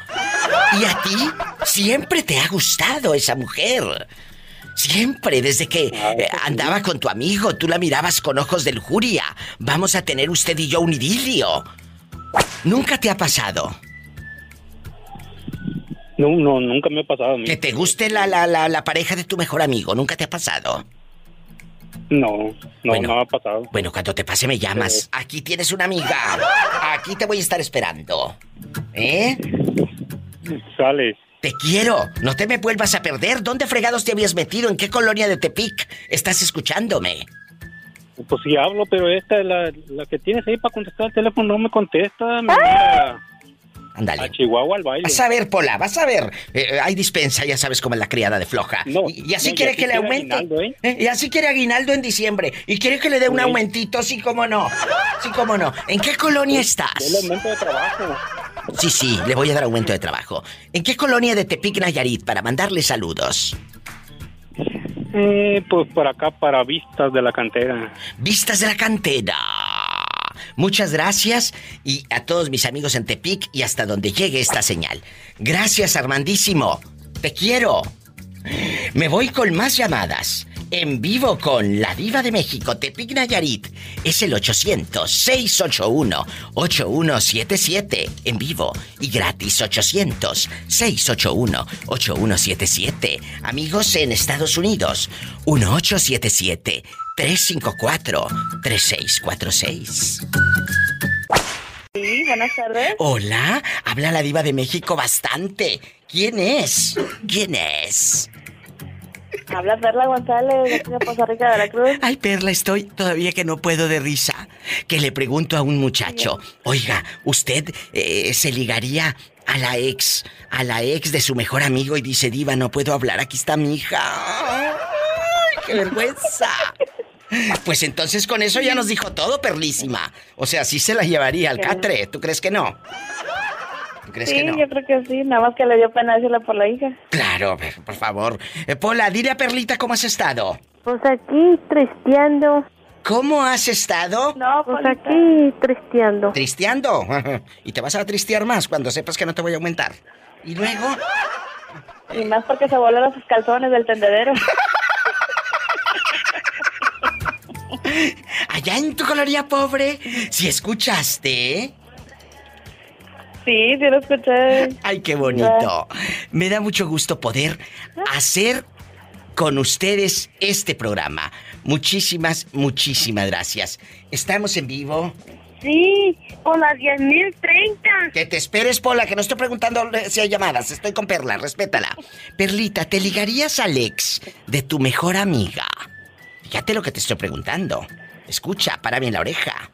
Y a ti siempre te ha gustado esa mujer. Siempre, desde que eh, andaba con tu amigo, tú la mirabas con ojos de lujuria. Vamos a tener usted y yo un idilio. ¿Nunca te ha pasado? No, no, nunca me ha pasado a mí. Que te guste la, la, la, la pareja de tu mejor amigo. ¿Nunca te ha pasado? No, no, Bueno. no ha pasado. Bueno, cuando te pase me llamas. Aquí tienes una amiga. Aquí te voy a estar esperando. ¿Eh? Sale. Te quiero. No te me vuelvas a perder. ¿Dónde fregados te habías metido? ¿En qué colonia de Tepic estás escuchándome? Pues sí hablo, pero esta, la, la que tienes ahí para contestar el teléfono no me contesta. Me manda Ándale. a Chihuahua al baile. Vas a ver, Pola, vas a ver. Eh, hay dispensa, ya sabes cómo es la criada de floja. y, y así no, y quiere así que le aumente. aguinaldo, ¿eh? Eh, Y así quiere aguinaldo en diciembre. Y quiere que le dé un Sí. aumentito, sí, cómo no. Sí, cómo no. ¿En qué colonia estás? El aumento de trabajo. Sí, sí, le voy a dar aumento de trabajo. ¿En qué colonia de Tepic Nayarit para mandarle saludos? Eh, pues por acá, para Vistas de la Cantera. Vistas de la cantera. Muchas gracias y a todos mis amigos en Tepic y hasta donde llegue esta señal. Gracias, Armandísimo. Te quiero. Me voy con más llamadas. En vivo con la diva de México, Tepic Nayarit. Es el 800-681-8177. En vivo y gratis 800-681-8177. Amigos en Estados Unidos, 1877-354-3646. Sí, buenas tardes. Hola, habla la diva de México bastante. ¿Quién es? ¿Quién es? Habla Perla González, de Poza Rica, Veracruz. Ay, Perla, estoy todavía que no puedo de risa. Que le pregunto a un muchacho, oiga, ¿usted eh, se ligaría a la ex, a la ex de su mejor amigo y dice, diva, no puedo hablar, aquí está mi hija? ¡Ay, qué vergüenza! Pues entonces con eso ya nos dijo todo, Perlísima. O sea, sí se la llevaría al catre, ¿tú crees que no? ¿Tú crees sí, que no? yo creo que sí, nada más que le dio pena decirle por la hija. Claro, por favor. Eh, Pola, dile a Perlita cómo has estado. Pues aquí tristeando. ¿Cómo has estado? No, Pues aquí tristeando. Tristeando. Y te vas a tristear más cuando sepas que no te voy a aumentar. Y luego. Y más porque se volaron sus calzones del tendedero. Allá en tu coloría pobre, si escuchaste. Sí, sí lo escuché. Ay, qué bonito. Me da mucho gusto poder hacer con ustedes este programa. Muchísimas, muchísimas gracias. Estamos en vivo. Sí, con las 10.030. Que te esperes, Pola, que no estoy preguntando si hay llamadas. Estoy con Perla, respétala. Perlita, ¿te ligarías al ex de tu mejor amiga? Fíjate lo que te estoy preguntando. Escucha, para bien la oreja.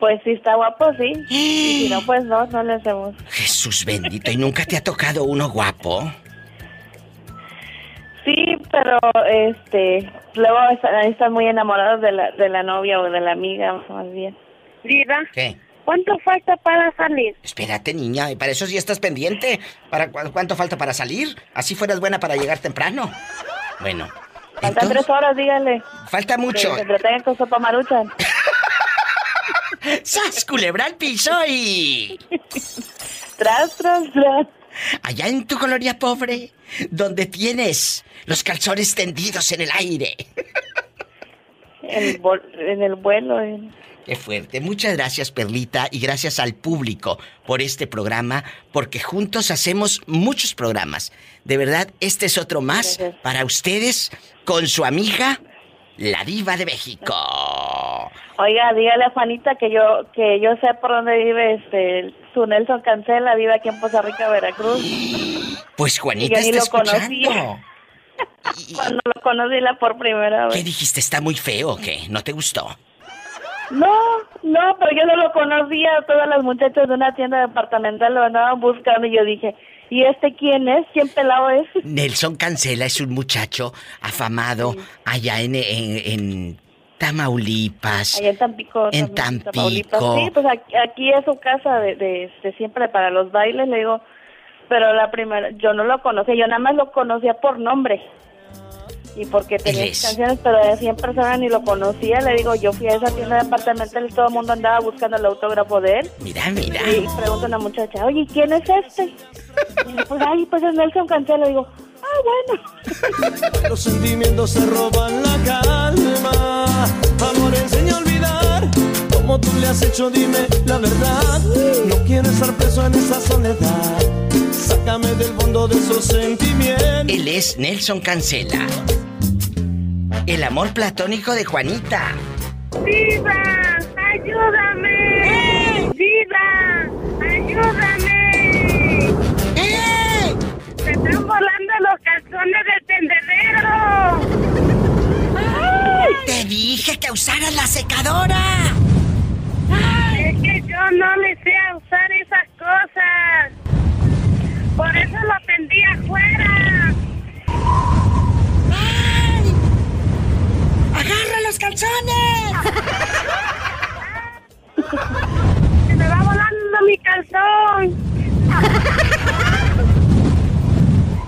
Pues si está guapo, sí. Y si no, pues no, no le hacemos. Jesús bendito, ¿y nunca te ha tocado uno guapo? Sí, pero este, luego están, están muy enamorados de la, de la novia o de la amiga, más bien. Diva, ¿Qué? ¿cuánto falta para salir? Espérate, niña, y para eso sí estás pendiente. ¿Para cu- cuánto falta para salir? Así fueras buena para llegar temprano. Bueno, Faltan tres horas, dígale. falta mucho. Que se con sopa maruchan. ¡Sas, culebra al piso y... tras, tras, tras. Allá en tu colonia pobre, donde tienes los calzones tendidos en el aire. en el vuelo. Qué fuerte. Muchas gracias, Perlita, y gracias al público por este programa, porque juntos hacemos muchos programas. De verdad, este es otro más para ustedes con su amiga, la diva de México. Oiga, dígale a Juanita que yo que yo sé por dónde vive este su Nelson Cancela, vive aquí en Poza Rica, Veracruz. Pues Juanita está escuchando. Cuando lo conocí la por primera vez. ¿Qué dijiste? ¿Está muy feo o qué? ¿No te gustó? No, no, pero yo no lo conocía. Todas las muchachas de una tienda departamental lo andaban buscando y yo dije, ¿y este quién es? ¿Quién pelado es? Nelson Cancela es un muchacho afamado allá en, en, Tamaulipas. Allá en Tampico. En Tampico. Sí, pues aquí, es su casa de, de, de, siempre para los bailes, le digo. Pero la primera, yo no lo conocía, yo nada más lo conocía por nombre y porque tenía canciones, pero de 100 personas ni lo conocía. Le digo, yo fui a esa tienda de apartamentos y todo el mundo andaba buscando el autógrafo de él. Mira, mira. Y pregunta a una muchacha, oye, ¿quién es este? Y le pues, ay, pues es Nelson Cancelo. Le digo, ah, bueno. Los sentimientos se roban la calma. Amor, enseña a olvidar. Como tú le has hecho, dime la verdad. No quiero estar preso en esa soledad. Sácame del fondo de esos sentimientos. Él es Nelson Cancela. El amor platónico de Juanita. ¡Viva! ¡Ayúdame! ¡Viva! ¡Ayúdame! ¡Eh! ¡Se están volando los calzones del tendedero! ¡Ay! ¡Te dije que usaras la secadora! ¡Ay! Es que yo no le sé usar esas cosas. Por eso lo tendí afuera. ¡Agarra los calzones! ¡Se me va volando mi calzón!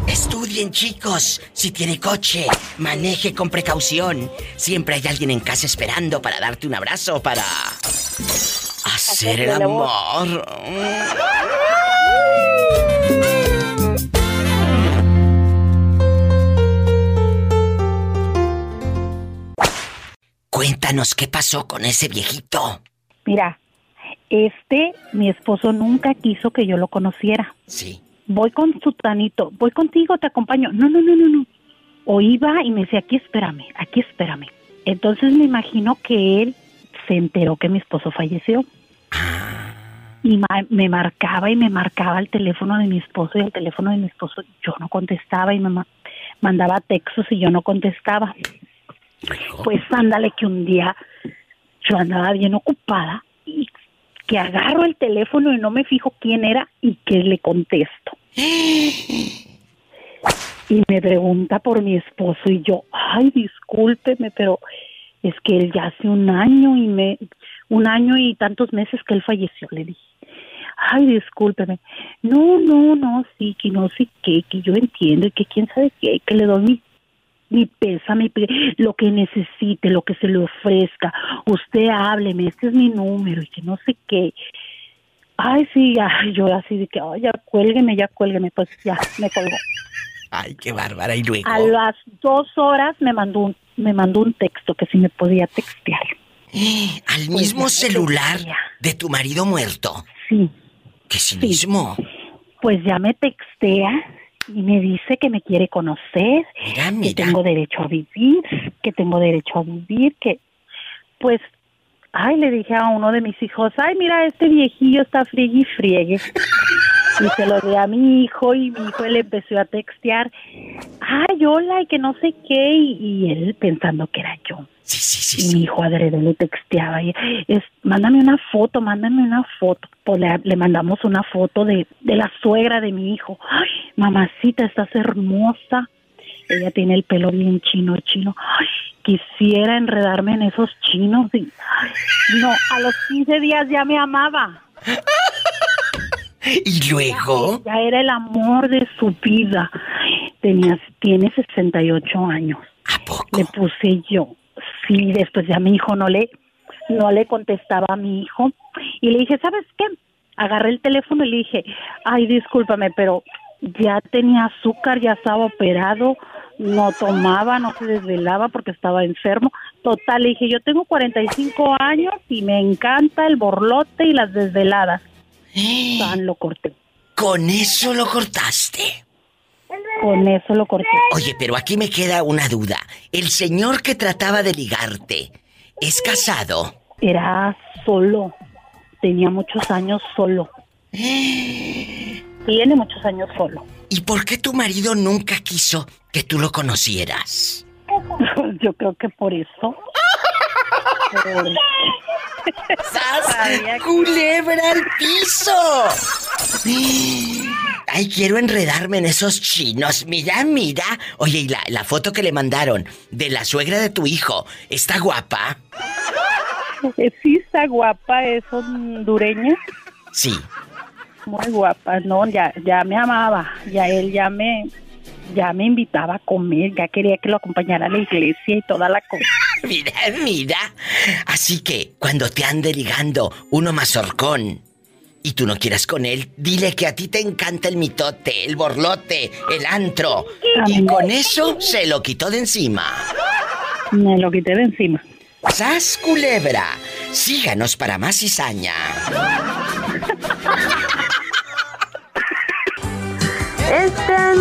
Estudien, chicos. Si tiene coche, maneje con precaución. Siempre hay alguien en casa esperando para darte un abrazo, para hacer el amor. Cuéntanos qué pasó con ese viejito. Mira, este, mi esposo nunca quiso que yo lo conociera. Sí. Voy con su tanito, voy contigo, te acompaño. No, no, no, no, no. O iba y me decía, aquí espérame, aquí espérame. Entonces me imagino que él se enteró que mi esposo falleció. Ah. Y me marcaba y me marcaba el teléfono de mi esposo y el teléfono de mi esposo yo no contestaba y me mandaba textos y yo no contestaba. Pues ándale que un día yo andaba bien ocupada y que agarro el teléfono y no me fijo quién era y que le contesto. Y me pregunta por mi esposo y yo, ay, discúlpeme, pero es que él ya hace un año y me, un año y tantos meses que él falleció, le dije. Ay, discúlpeme. No, no, no, sí, que no sé qué, que yo entiendo y que quién sabe qué, que le doy mi mi pésame, lo que necesite, lo que se le ofrezca. Usted hábleme, este es mi número y que no sé qué. Ay, sí, ya, yo así de que, ay, ya cuélgueme, ya cuélgueme, pues ya, me colgó. Ay, qué bárbara, y luego. A las dos horas me mandó un, me mandó un texto que si me podía textear. ¿Al pues mismo celular de tu marido muerto? Sí. ¿Qué mismo? Pues ya me textea y me dice que me quiere conocer, que tengo derecho a vivir, que tengo derecho a vivir, que pues, ay, le dije a uno de mis hijos, ay, mira, este viejillo está friegue y friegue. Y se lo di a mi hijo y mi hijo le empezó a textear, ay, hola, y que no sé qué, y él pensando que era yo. Sí, sí, sí. Y mi hijo adrede le texteaba y es, mándame una foto, mándame una foto. Pues le, mandamos una foto de, de la suegra de mi hijo. Ay, mamacita, estás hermosa. Ella tiene el pelo bien chino, chino. Ay, quisiera enredarme en esos chinos. Y, no, a los 15 días ya me amaba. ¿Y luego? Ya, ya, era el amor de su vida. Tenía, tiene 68 años. ¿A poco? Le puse yo, sí, después ya mi hijo no le, no le contestaba a mi hijo y le dije, ¿sabes qué? Agarré el teléfono y le dije, ay, discúlpame, pero ya tenía azúcar, ya estaba operado, no tomaba, no se desvelaba porque estaba enfermo. Total, le dije, yo tengo 45 años y me encanta el borlote y las desveladas. Tan lo corté. ¿Con eso lo cortaste? Con eso lo corté. Oye, pero aquí me queda una duda. El señor que trataba de ligarte, ¿es casado? Era solo. Tenía muchos años solo. Tiene muchos años solo. ¿Y por qué tu marido nunca quiso que tú lo conocieras? Yo creo que por eso. ¡Sas! ¡Culebra al piso! Ay, quiero enredarme en esos chinos. Mira, mira. Oye, y la, la foto que le mandaron de la suegra de tu hijo, ¿está guapa? Sí, está guapa, es hondureña. Sí. Muy guapa, no, ya, ya me amaba, ya él ya me, ya me invitaba a comer, ya quería que lo acompañara a la iglesia y toda la cosa. mira, mira. Así que cuando te ande ligando uno mazorcón y tú no quieras con él, dile que a ti te encanta el mitote, el borlote, el antro. Y con eso se lo quitó de encima. Me lo quité de encima. ¡Sas, culebra! Síganos para más cizaña. Esta es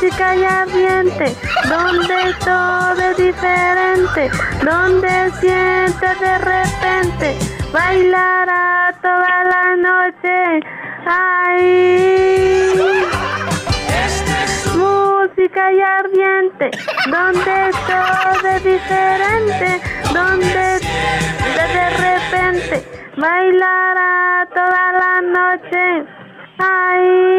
música y ambiente, donde todo es diferente, donde sientes de repente bailará toda la noche. ¡Ay! Música y ardiente, donde todo es diferente, donde de repente bailará toda la noche. ¡Ay!